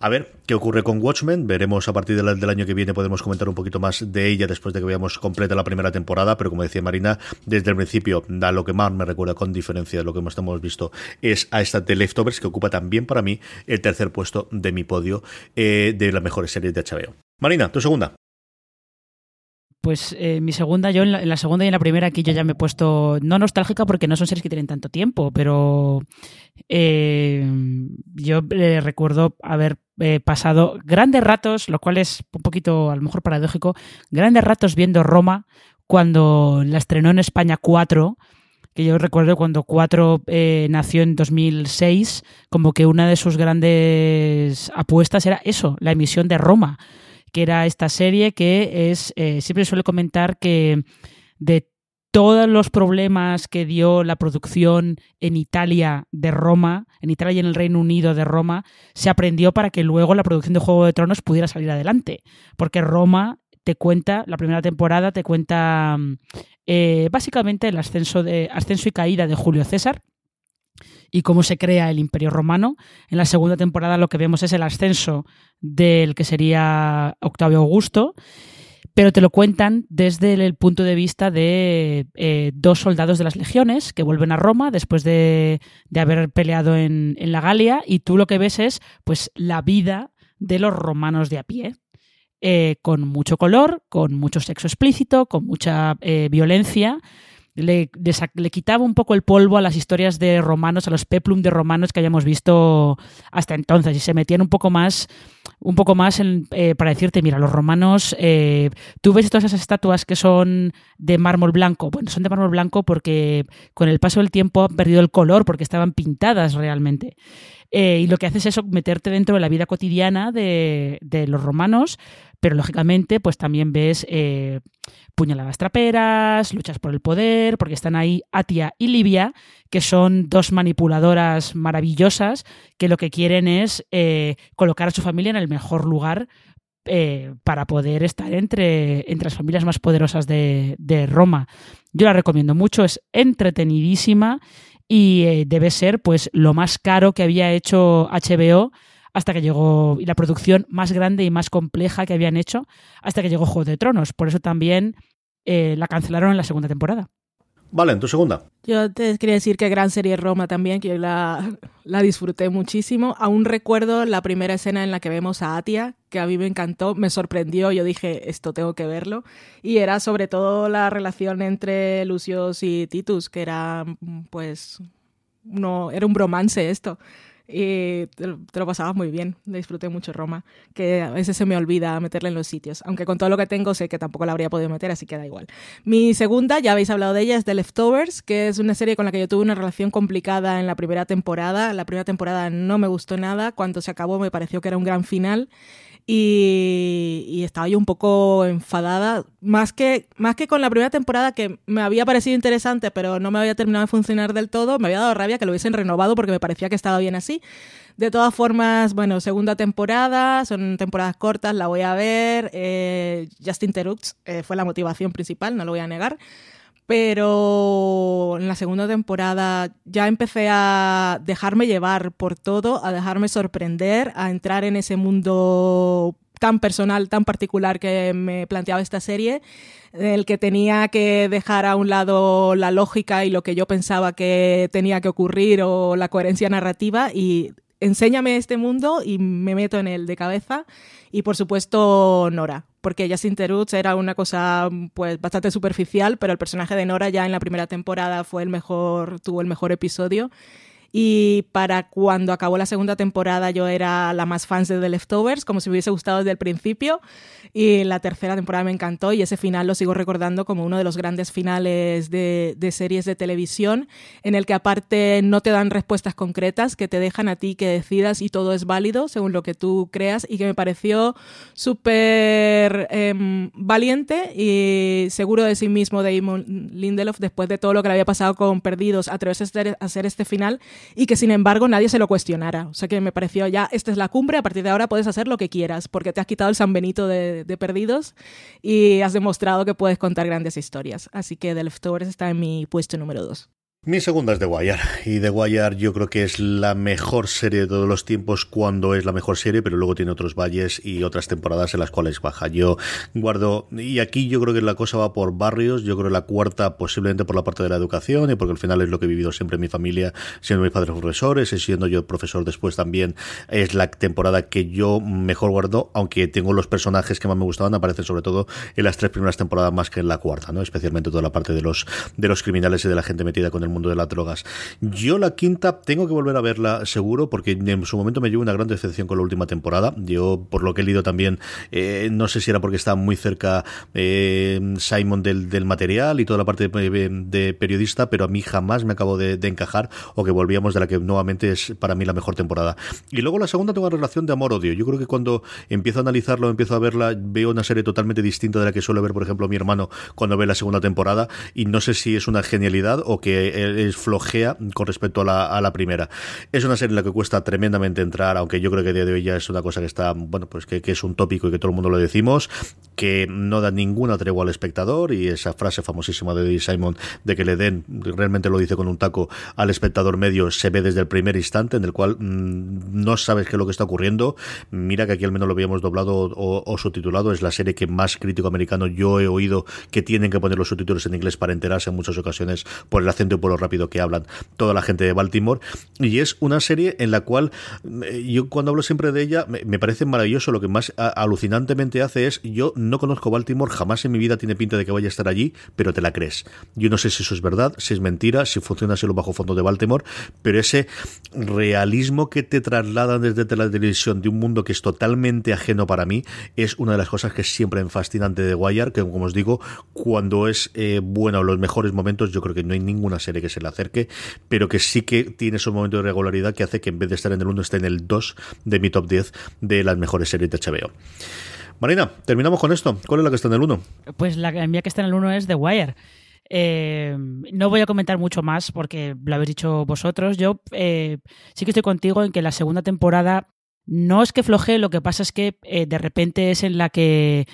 [SPEAKER 1] A ver qué ocurre con Watchmen. Veremos a partir del año que viene, podemos comentar un poquito más de ella después de que veamos completa la primera temporada. Pero como decía Marina, desde el principio, da lo que más me recuerda, con diferencia de lo que hemos visto, es a esta The Leftovers, que ocupa también para mí el tercer puesto de mi podio eh, de las mejores series de HBO. Marina, tu segunda.
[SPEAKER 2] Pues eh, mi segunda, yo en la, segunda y en la primera aquí yo ya me he puesto, no nostálgica porque no son series que tienen tanto tiempo, pero eh, yo eh, recuerdo haber pasado grandes ratos, lo cual es un poquito a lo mejor paradójico, grandes ratos viendo Roma cuando la estrenó en España 4, que yo recuerdo cuando 4 nació en 2006, como que una de sus grandes apuestas era eso, la emisión de Roma que era esta serie que es, eh, siempre suele comentar que de todos los problemas que dio la producción en Italia de Roma, en Italia y en el Reino Unido de Roma, se aprendió para que luego la producción de Juego de Tronos pudiera salir adelante. Porque Roma te cuenta, la primera temporada te cuenta eh, básicamente el ascenso, de, ascenso y caída de Julio César, y cómo se crea el Imperio Romano. En la segunda temporada lo que vemos es el ascenso del que sería Octavio Augusto, pero te lo cuentan desde el punto de vista de eh, dos soldados de las legiones que vuelven a Roma después de, haber peleado en, la Galia y tú lo que ves es pues la vida de los romanos de a pie. Eh, con mucho color, con mucho sexo explícito, con mucha eh, violencia, le, quitaba un poco el polvo a las historias de romanos, a los peplum de romanos que hayamos visto hasta entonces y se metían un poco más un poco más eh, para decirte, mira, los romanos, eh, tú ves todas esas estatuas que son de mármol blanco. Bueno, son de mármol blanco porque con el paso del tiempo han perdido el color porque estaban pintadas realmente. Eh, y lo que hace es eso, meterte dentro de la vida cotidiana de, de los romanos, pero lógicamente pues también ves eh, puñaladas traperas, luchas por el poder, porque están ahí Atia y Livia, que son dos manipuladoras maravillosas que lo que quieren es eh, colocar a su familia en el mejor lugar eh, para poder estar entre, entre, las familias más poderosas de, de, Roma. Yo la recomiendo mucho, es entretenidísima y debe ser pues lo más caro que había hecho HBO hasta que llegó, y la producción más grande y más compleja que habían hecho, hasta que llegó Juego de Tronos. Por eso también eh, la cancelaron en la segunda temporada.
[SPEAKER 1] Vale, en tu segunda.
[SPEAKER 3] Yo te quería decir que gran serie Roma también, que yo la, la, disfruté muchísimo. Aún recuerdo la primera escena en la que vemos a Atia, que a mí me encantó, me sorprendió. Yo dije, esto tengo que verlo. Y era sobre todo la relación entre Lucius y Titus, que era, pues, no, era un bromance esto y te, lo pasabas muy bien. Disfruté mucho Roma, que a veces se me olvida meterle en los sitios. Aunque con todo lo que tengo sé que tampoco la habría podido meter, así que da igual. Mi segunda, ya habéis hablado de ella, es The Leftovers, que es una serie con la que yo tuve una relación complicada en la primera temporada. La primera temporada no me gustó nada. Cuando se acabó me pareció que era un gran final y, estaba yo un poco enfadada, más que, más que con la primera temporada que me había parecido interesante, pero no me había terminado de funcionar del todo, me había dado rabia que lo hubiesen renovado porque me parecía que estaba bien así. De todas formas, bueno, segunda temporada, son temporadas cortas, la voy a ver. Eh, Justin Terux eh, fue la motivación principal, no lo voy a negar pero en la segunda temporada ya empecé a dejarme llevar por todo, a dejarme sorprender, a entrar en ese mundo tan personal, tan particular que me planteaba esta serie, en el que tenía que dejar a un lado la lógica y lo que yo pensaba que tenía que ocurrir o la coherencia narrativa y enséñame este mundo y me meto en él de cabeza. Y por supuesto, Nora, porque Justin Terutz era una cosa pues bastante superficial, pero el personaje de Nora ya en la primera temporada fue el mejor, tuvo el mejor episodio y para cuando acabó la segunda temporada yo era la más fan de The Leftovers, como si me hubiese gustado desde el principio. Y la tercera temporada me encantó y ese final lo sigo recordando como uno de los grandes finales de, de series de televisión, en el que aparte no te dan respuestas concretas, que te dejan a ti que decidas y todo es válido según lo que tú creas y que me pareció súper eh, valiente y seguro de sí mismo Damon Lindelof después de todo lo que le había pasado con Perdidos, atreverse a hacer este final y que sin embargo nadie se lo cuestionara. O sea que me pareció ya, esta es la cumbre, a partir de ahora puedes hacer lo que quieras, porque te has quitado el San Benito de, Perdidos y has demostrado que puedes contar grandes historias. Así que The Leftovers está en mi puesto número 2.
[SPEAKER 1] Mi segunda es The Wire. Y The Wire yo creo que es la mejor serie de todos los tiempos cuando es la mejor serie, pero luego tiene otros valles y otras temporadas en las cuales baja. Yo guardo, y aquí yo creo que la cosa va por barrios, yo creo que la cuarta posiblemente por la parte de la educación y porque al final es lo que he vivido siempre en mi familia, siendo mis padres profesores y siendo yo profesor después también, es la temporada que yo mejor guardo, aunque tengo los personajes que más me gustaban, aparecen sobre todo en las tres primeras temporadas más que en la cuarta, ¿no? Especialmente toda la parte de los, de los criminales y de la gente metida con el mundo de las drogas. Yo la quinta tengo que volver a verla seguro porque en su momento me llevo una gran decepción con la última temporada. Yo, por lo que he leído también, eh, no sé si era porque estaba muy cerca eh, Simon del, del, material y toda la parte de, de, periodista, pero a mí jamás me acabó de, de, encajar o que volvíamos de la que nuevamente es para mí la mejor temporada. Y luego la segunda tengo una relación de amor-odio. Yo creo que cuando empiezo a analizarlo, empiezo a verla, veo una serie totalmente distinta de la que suele ver, por ejemplo, mi hermano cuando ve la segunda temporada y no sé si es una genialidad o que es flojea con respecto a la, a la, primera. Es una serie en la que cuesta tremendamente entrar, aunque yo creo que a día de hoy ya es una cosa que está, bueno, pues que, es un tópico y que todo el mundo lo decimos, que no da ninguna tregua al espectador y esa frase famosísima de Dave Simon de que le den, realmente lo dice con un taco al espectador medio, se ve desde el primer instante en el cual mmm, no sabes qué es lo que está ocurriendo. Mira que aquí al menos lo habíamos doblado o, o subtitulado, es la serie que más crítico americano yo he oído que tienen que poner los subtítulos en inglés para enterarse en muchas ocasiones por el acento y por rápido que hablan toda la gente de Baltimore. Y es una serie en la cual yo cuando hablo siempre de ella me, parece maravilloso. Lo que más alucinantemente hace es yo no conozco Baltimore, jamás en mi vida tiene pinta de que vaya a estar allí, pero te la crees. Yo no sé si eso es verdad, si es mentira, si funciona así lo bajo fondo de Baltimore, pero ese realismo que te trasladan desde la televisión de un mundo que es totalmente ajeno para mí es una de las cosas que siempre me fascinante de Wire, que como os digo, cuando es eh, bueno los mejores momentos, yo creo que no hay ninguna serie que se le acerque, pero que sí que tiene esos momentos de regularidad que hace que en vez de estar en el 1 esté en el 2 de mi top 10 de las mejores series de HBO. Marina, terminamos con esto. ¿Cuál es la que está en el 1?
[SPEAKER 2] Pues la mía que está en el 1 es The Wire. Eh, no voy a comentar mucho más porque lo habéis dicho vosotros. Yo eh, sí que estoy contigo en que la segunda temporada no es que floje, lo que pasa es que eh, de repente es en la que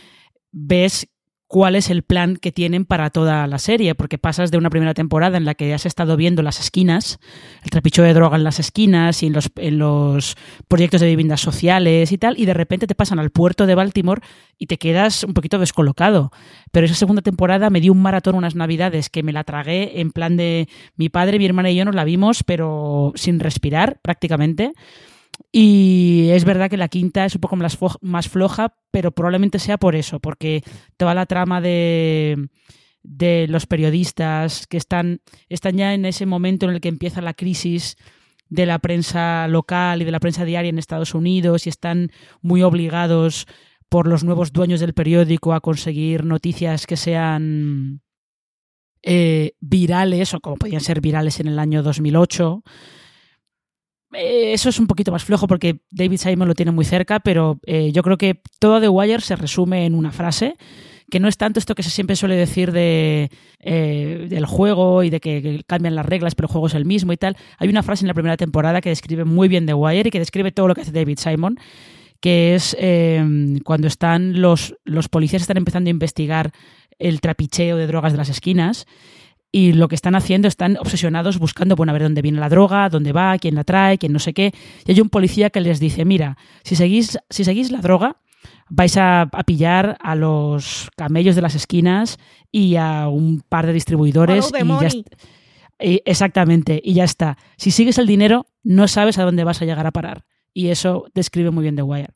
[SPEAKER 2] ves cuál es el plan que tienen para toda la serie, porque pasas de una primera temporada en la que has estado viendo las esquinas, el trapicho de droga en las esquinas y en los, en los proyectos de viviendas sociales y tal, y de repente te pasan al puerto de Baltimore y te quedas un poquito descolocado. Pero esa segunda temporada me dio un maratón unas navidades que me la tragué en plan de mi padre, mi hermana y yo nos la vimos, pero sin respirar prácticamente. Y es verdad que la quinta es un poco más, floja, pero probablemente sea por eso, porque toda la trama de, de los periodistas que están, están ya en ese momento en el que empieza la crisis de la prensa local y de la prensa diaria en Estados Unidos y están muy obligados por los nuevos dueños del periódico a conseguir noticias que sean eh, virales o como podían ser virales en el año 2008 eso es un poquito más flojo porque David Simon lo tiene muy cerca, pero eh, yo creo que todo The Wire se resume en una frase, que no es tanto esto que se siempre suele decir de, eh, del juego y de que, cambian las reglas, pero el juego es el mismo y tal. Hay una frase en la primera temporada que describe muy bien The Wire y que describe todo lo que hace David Simon, que es eh, cuando están los, los policías están empezando a investigar el trapicheo de drogas de las esquinas y lo que están haciendo están obsesionados buscando, bueno, a ver dónde viene la droga, dónde va, quién la trae, quién no sé qué. Y hay un policía que les dice, mira, si seguís, si seguís la droga, vais a, a pillar a los camellos de las esquinas y a un par de distribuidores y ya exactamente, y ya está. Si sigues el dinero, no sabes a dónde vas a llegar a parar. Y eso describe muy bien The Wire.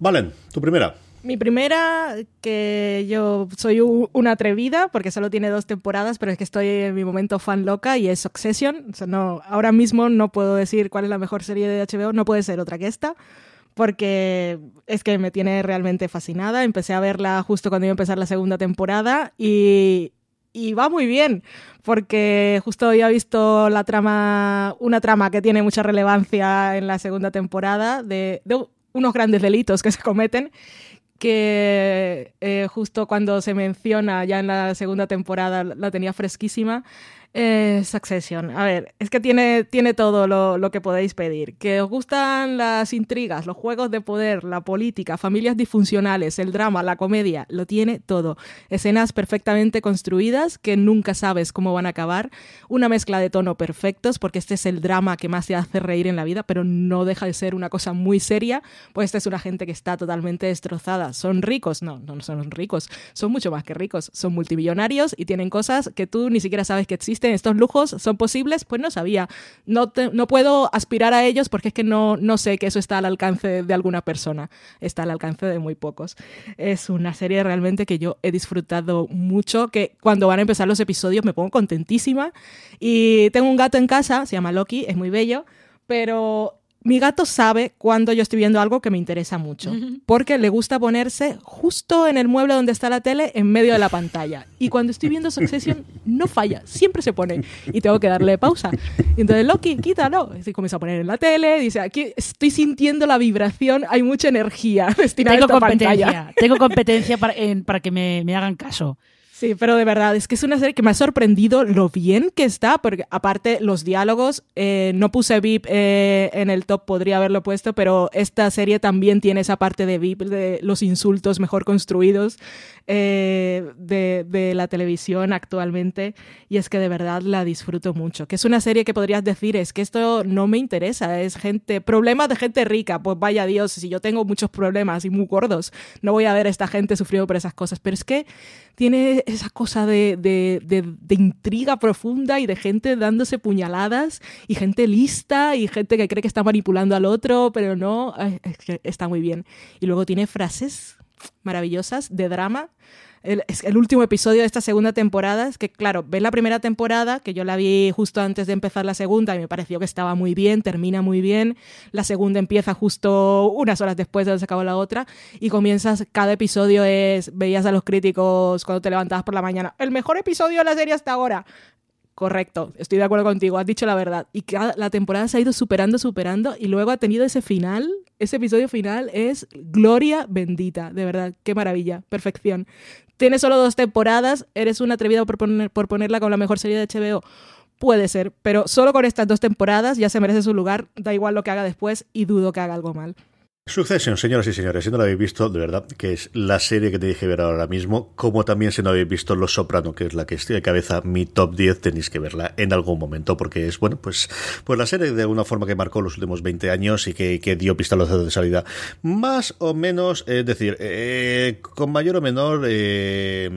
[SPEAKER 1] Valen, tu primera.
[SPEAKER 3] Mi primera, que yo soy una atrevida, porque solo tiene dos temporadas, pero es que estoy en mi momento fan loca y es Succession. O sea, no, ahora mismo no puedo decir cuál es la mejor serie de HBO, no puede ser otra que esta, porque es que me tiene realmente fascinada. Empecé a verla justo cuando iba a empezar la segunda temporada y, y va muy bien, porque justo había visto la trama, una trama que tiene mucha relevancia en la segunda temporada de, de unos grandes delitos que se cometen que eh, justo cuando se menciona ya en la segunda temporada la tenía fresquísima. Eh, Succession. A ver, es que tiene, tiene todo lo, lo que podéis pedir. Que os gustan las intrigas, los juegos de poder, la política, familias disfuncionales, el drama, la comedia, lo tiene todo. Escenas perfectamente construidas que nunca sabes cómo van a acabar. Una mezcla de tono perfectos, porque este es el drama que más te hace reír en la vida, pero no deja de ser una cosa muy seria, pues esta es una gente que está totalmente destrozada. ¿Son ricos? No, no son ricos. Son mucho más que ricos. Son multimillonarios y tienen cosas que tú ni siquiera sabes que existen. ¿Estos lujos son posibles? Pues no sabía. No, no puedo aspirar a ellos porque es que no, no sé que eso está al alcance de alguna persona. Está al alcance de muy pocos. Es una serie realmente que yo he disfrutado mucho, que cuando van a empezar los episodios me pongo contentísima. Y tengo un gato en casa, se llama Loki, es muy bello, pero mi gato sabe cuando yo estoy viendo algo que me interesa mucho, porque le gusta ponerse justo en el mueble donde está la tele, en medio de la pantalla. Y cuando estoy viendo Succession, no falla, siempre se pone. Y tengo que darle pausa. Y entonces, Loki, quítalo. Y se comienza a poner en la tele, dice, aquí estoy sintiendo la vibración, hay mucha energía destinada
[SPEAKER 2] Tengo
[SPEAKER 3] a esta
[SPEAKER 2] competencia,
[SPEAKER 3] pantalla.
[SPEAKER 2] tengo competencia para, en- para que me, me hagan caso.
[SPEAKER 3] Sí, pero de verdad, es que es una serie que me ha sorprendido lo bien que está, porque aparte los diálogos, eh, no puse VIP eh, en el top, podría haberlo puesto, pero esta serie también tiene esa parte de VIP, de los insultos mejor construidos eh, de, de la televisión actualmente, y es que de verdad la disfruto mucho. Que es una serie que podrías decir, es que esto no me interesa, es gente, problemas de gente rica, pues vaya Dios, si yo tengo muchos problemas y muy gordos, no voy a ver a esta gente sufriendo por esas cosas, pero es que tiene esa cosa de, de- de- intriga profunda y de gente dándose puñaladas y gente lista y gente que cree que está manipulando al otro, pero no, está muy bien. Y luego tiene frases maravillosas de drama. El, último episodio de esta segunda temporada es que, claro, ves la primera temporada, que yo la vi justo antes de empezar la segunda y me pareció que estaba muy bien, termina muy bien. La segunda empieza justo unas horas después de donde se acabó la otra y comienzas, cada episodio es, veías a los críticos cuando te levantabas por la mañana, el mejor episodio de la serie hasta ahora. Correcto, estoy de acuerdo contigo, has dicho la verdad. Y la temporada se ha ido superando, superando y luego ha tenido ese final, ese episodio final es gloria bendita, de verdad, qué maravilla, perfección. Tienes solo dos temporadas, eres un atrevido por, por ponerla como la mejor serie de HBO. Puede ser, pero solo con estas dos temporadas ya se merece su lugar, da igual lo que haga después y dudo que haga algo mal.
[SPEAKER 1] Succession, señoras y señores, si no la habéis visto, de verdad, que es la serie que te dije ver ahora mismo, como también si no habéis visto Los Soprano, que es la que estoy de cabeza, mi top 10, tenéis que verla en algún momento, porque es, bueno, pues, pues la serie de alguna forma que marcó los últimos 20 años y que, que dio pistolazos de salida, más o menos, es decir, eh, con mayor o menor eh,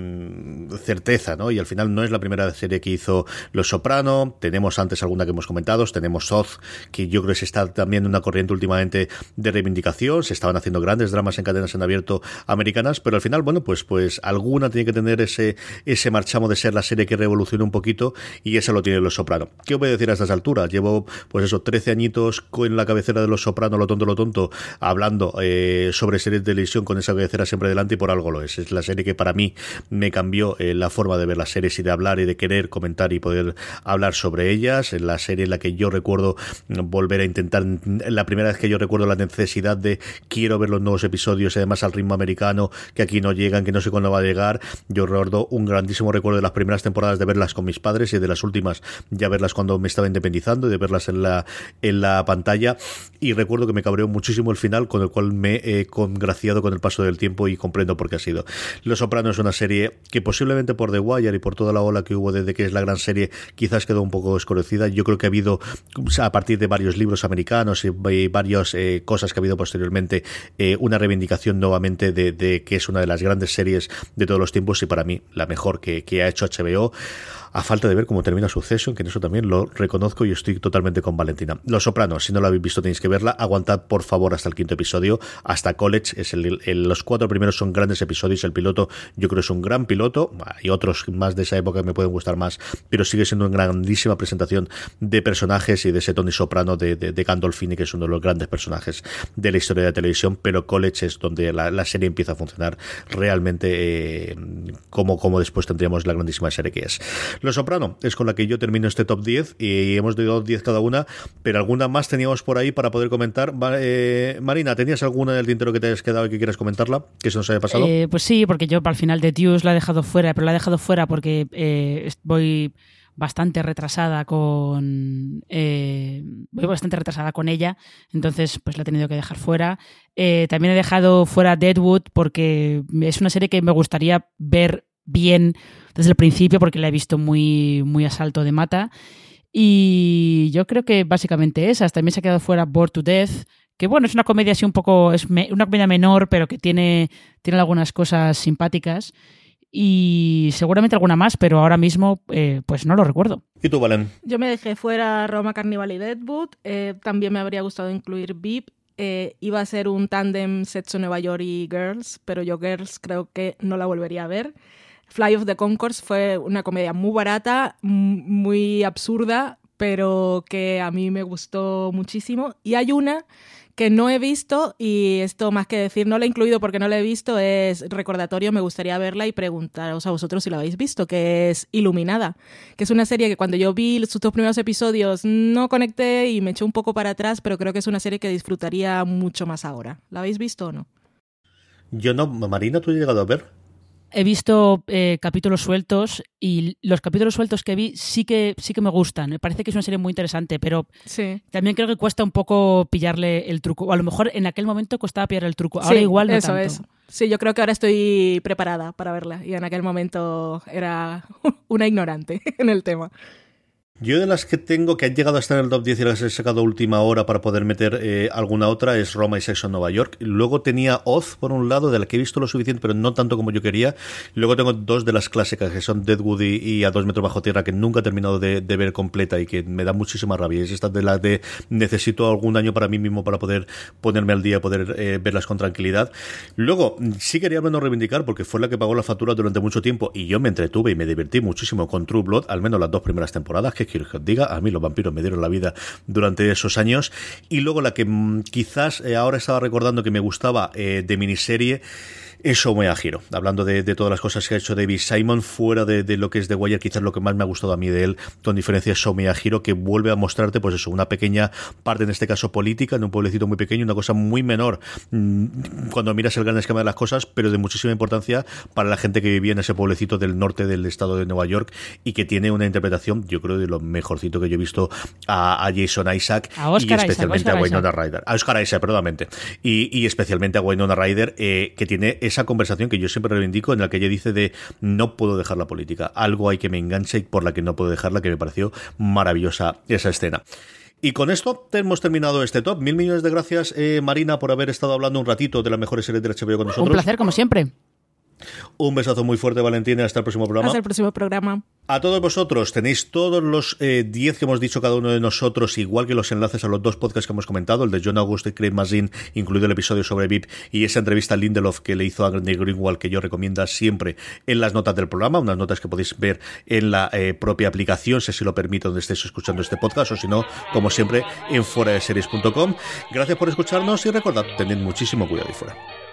[SPEAKER 1] certeza, ¿no? Y al final no es la primera serie que hizo Los Soprano, tenemos antes alguna que hemos comentado, tenemos Oz, que yo creo que se está también en una corriente últimamente de reivindicación, se estaban haciendo grandes dramas en cadenas en abierto americanas, pero al final, bueno, pues, pues alguna tiene que tener ese, ese marchamo de ser la serie que revoluciona un poquito y esa lo tiene Los Soprano. ¿Qué os voy a decir a estas alturas? Llevo, pues eso, 13 añitos con la cabecera de Los Soprano, lo tonto, lo tonto, hablando eh, sobre series de televisión con esa cabecera siempre delante y por algo lo es. Es la serie que para mí me cambió eh, la forma de ver las series y de hablar y de querer comentar y poder hablar sobre ellas. Es la serie en la que yo recuerdo volver a intentar, la primera vez que yo recuerdo la necesidad de quiero ver los nuevos episodios y además al ritmo americano, que aquí no llegan, que no sé cuándo va a llegar. Yo recuerdo un grandísimo recuerdo de las primeras temporadas de verlas con mis padres y de las últimas ya verlas cuando me estaba independizando y de verlas en la, en la pantalla. Y recuerdo que me cabreó muchísimo el final, con el cual me he congraciado con el paso del tiempo y comprendo por qué ha sido. Los Sopranos es una serie que posiblemente por The Wire y por toda la ola que hubo desde que es la gran serie, quizás quedó un poco desconocida. Yo creo que ha habido, a partir de varios libros americanos y, varias eh, cosas que ha habido posteriormente, eh, una reivindicación nuevamente de, que es una de las grandes series de todos los tiempos y para mí la mejor que, que ha hecho HBO a falta de ver cómo termina Succession, que en eso también lo reconozco y estoy totalmente con Valentina. Los Sopranos, si no lo habéis visto tenéis que verla, aguantad por favor hasta el quinto episodio, hasta College, es el, los cuatro primeros son grandes episodios, el piloto yo creo es un gran piloto, hay otros más de esa época que me pueden gustar más, pero sigue siendo una grandísima presentación de personajes y de ese Tony Soprano de, de, Gandolfini, que es uno de los grandes personajes de la historia de la televisión, pero College es donde la, serie empieza a funcionar realmente eh, como, como después tendríamos la grandísima serie que es. Soprano es con la que yo termino este top 10 y hemos dado 10 cada una, pero alguna más teníamos por ahí para poder comentar. Eh, Marina, ¿tenías alguna del tintero que te hayas quedado y que quieras comentarla? Que se nos haya pasado.
[SPEAKER 2] Eh, pues sí, porque yo al final de Tius la he dejado fuera, pero la he dejado fuera porque eh, voy bastante retrasada con voy bastante retrasada con ella entonces pues la he tenido que dejar fuera también he dejado fuera Deadwood porque es una serie que me gustaría ver bien desde el principio porque la he visto muy, muy a salto de mata. Y yo creo que básicamente esas. También se ha quedado fuera Bored to Death, que bueno, es una comedia así un poco, es una comedia menor, pero que tiene, tiene algunas cosas simpáticas. Y seguramente alguna más, pero ahora mismo eh, pues no lo recuerdo.
[SPEAKER 1] ¿Y tú, Valen?
[SPEAKER 3] Yo me dejé fuera Roma Carnival y Deadwood. Eh, también me habría gustado incluir VIP. Eh, iba a ser un tándem Sexo Nueva York y Girls, pero yo Girls creo que no la volvería a ver. Fly of the Concourse fue una comedia muy barata, muy absurda, pero que a mí me gustó muchísimo. Y hay una que no he visto y esto más que decir, no la he incluido porque no la he visto, es recordatorio, me gustaría verla y preguntaros a vosotros si la habéis visto, que es Iluminada, que es una serie que cuando yo vi sus dos primeros episodios no conecté y me eché un poco para atrás, pero creo que es una serie que disfrutaría mucho más ahora. ¿La habéis visto o no?
[SPEAKER 1] Yo no, Marina, ¿tú has llegado a ver?
[SPEAKER 2] He visto eh, capítulos sueltos y los capítulos sueltos que vi sí que sí que me gustan. Me parece que es una serie muy interesante, pero también creo que cuesta un poco pillarle el truco. O a lo mejor en aquel momento costaba pillar el truco. Ahora igual no
[SPEAKER 3] eso es. Sí, yo creo que ahora estoy preparada para verla y en aquel momento era una ignorante en el tema.
[SPEAKER 1] Yo de las que tengo que han llegado a estar en el top 10 y las he sacado última hora para poder meter eh, alguna otra es Roma y Sexo en Nueva York. Luego tenía Oz por un lado, de la que he visto lo suficiente, pero no tanto como yo quería. Luego tengo dos de las clásicas que son Deadwood y, A dos metros bajo tierra que nunca he terminado de, ver completa y que me da muchísima rabia. Es esta de la de necesito algún año para mí mismo para poder ponerme al día, poder eh, verlas con tranquilidad. Luego sí quería menos reivindicar porque fue la que pagó la factura durante mucho tiempo y yo me entretuve y me divertí muchísimo con True Blood, al menos las dos primeras temporadas que diga, a mí los vampiros me dieron la vida durante esos años. Y luego la que mm, quizás eh, ahora estaba recordando que me gustaba eh, de miniserie eso me giro. Hablando de, todas las cosas que ha hecho David Simon, fuera de, lo que es The Wire, quizás lo que más me ha gustado a mí de él, con diferencia es me giro, que vuelve a mostrarte, pues eso, una pequeña parte, en este caso política, en un pueblecito muy pequeño, una cosa muy menor mm, cuando miras el gran esquema de las cosas, pero de muchísima importancia para la gente que vivía en ese pueblecito del norte del estado de Nueva York y que tiene una interpretación, yo creo, de lo mejorcito que yo he visto a, Jason Isaac y especialmente a Wynonna Ryder. A Oscar Isaac, perdónamente. Y, especialmente a Wynonna Ryder, eh, que tiene esa conversación que yo siempre reivindico en la que ella dice de no puedo dejar la política, algo hay que me enganche y por la que no puedo dejarla, que me pareció maravillosa esa escena. Y con esto hemos terminado este top. Mil millones de gracias, eh, Marina, por haber estado hablando un ratito de las mejores series de HBO con nosotros.
[SPEAKER 2] Un placer, como siempre.
[SPEAKER 1] Un besazo muy fuerte, Valentina. Hasta el próximo programa.
[SPEAKER 3] Hasta el próximo programa.
[SPEAKER 1] A todos vosotros, tenéis todos los 10 eh, que hemos dicho cada uno de nosotros, igual que los enlaces a los dos podcasts que hemos comentado, el de John August y Craig Mazin, incluido el episodio sobre VIP y esa entrevista a Lindelof que le hizo a Granny Greenwald, que yo recomiendo siempre en las notas del programa, unas notas que podéis ver en la eh, propia aplicación, si así lo permito, donde estéis escuchando este podcast, o si no, como siempre, en fuera de series.com. Gracias por escucharnos y recordad, tened muchísimo cuidado y fuera.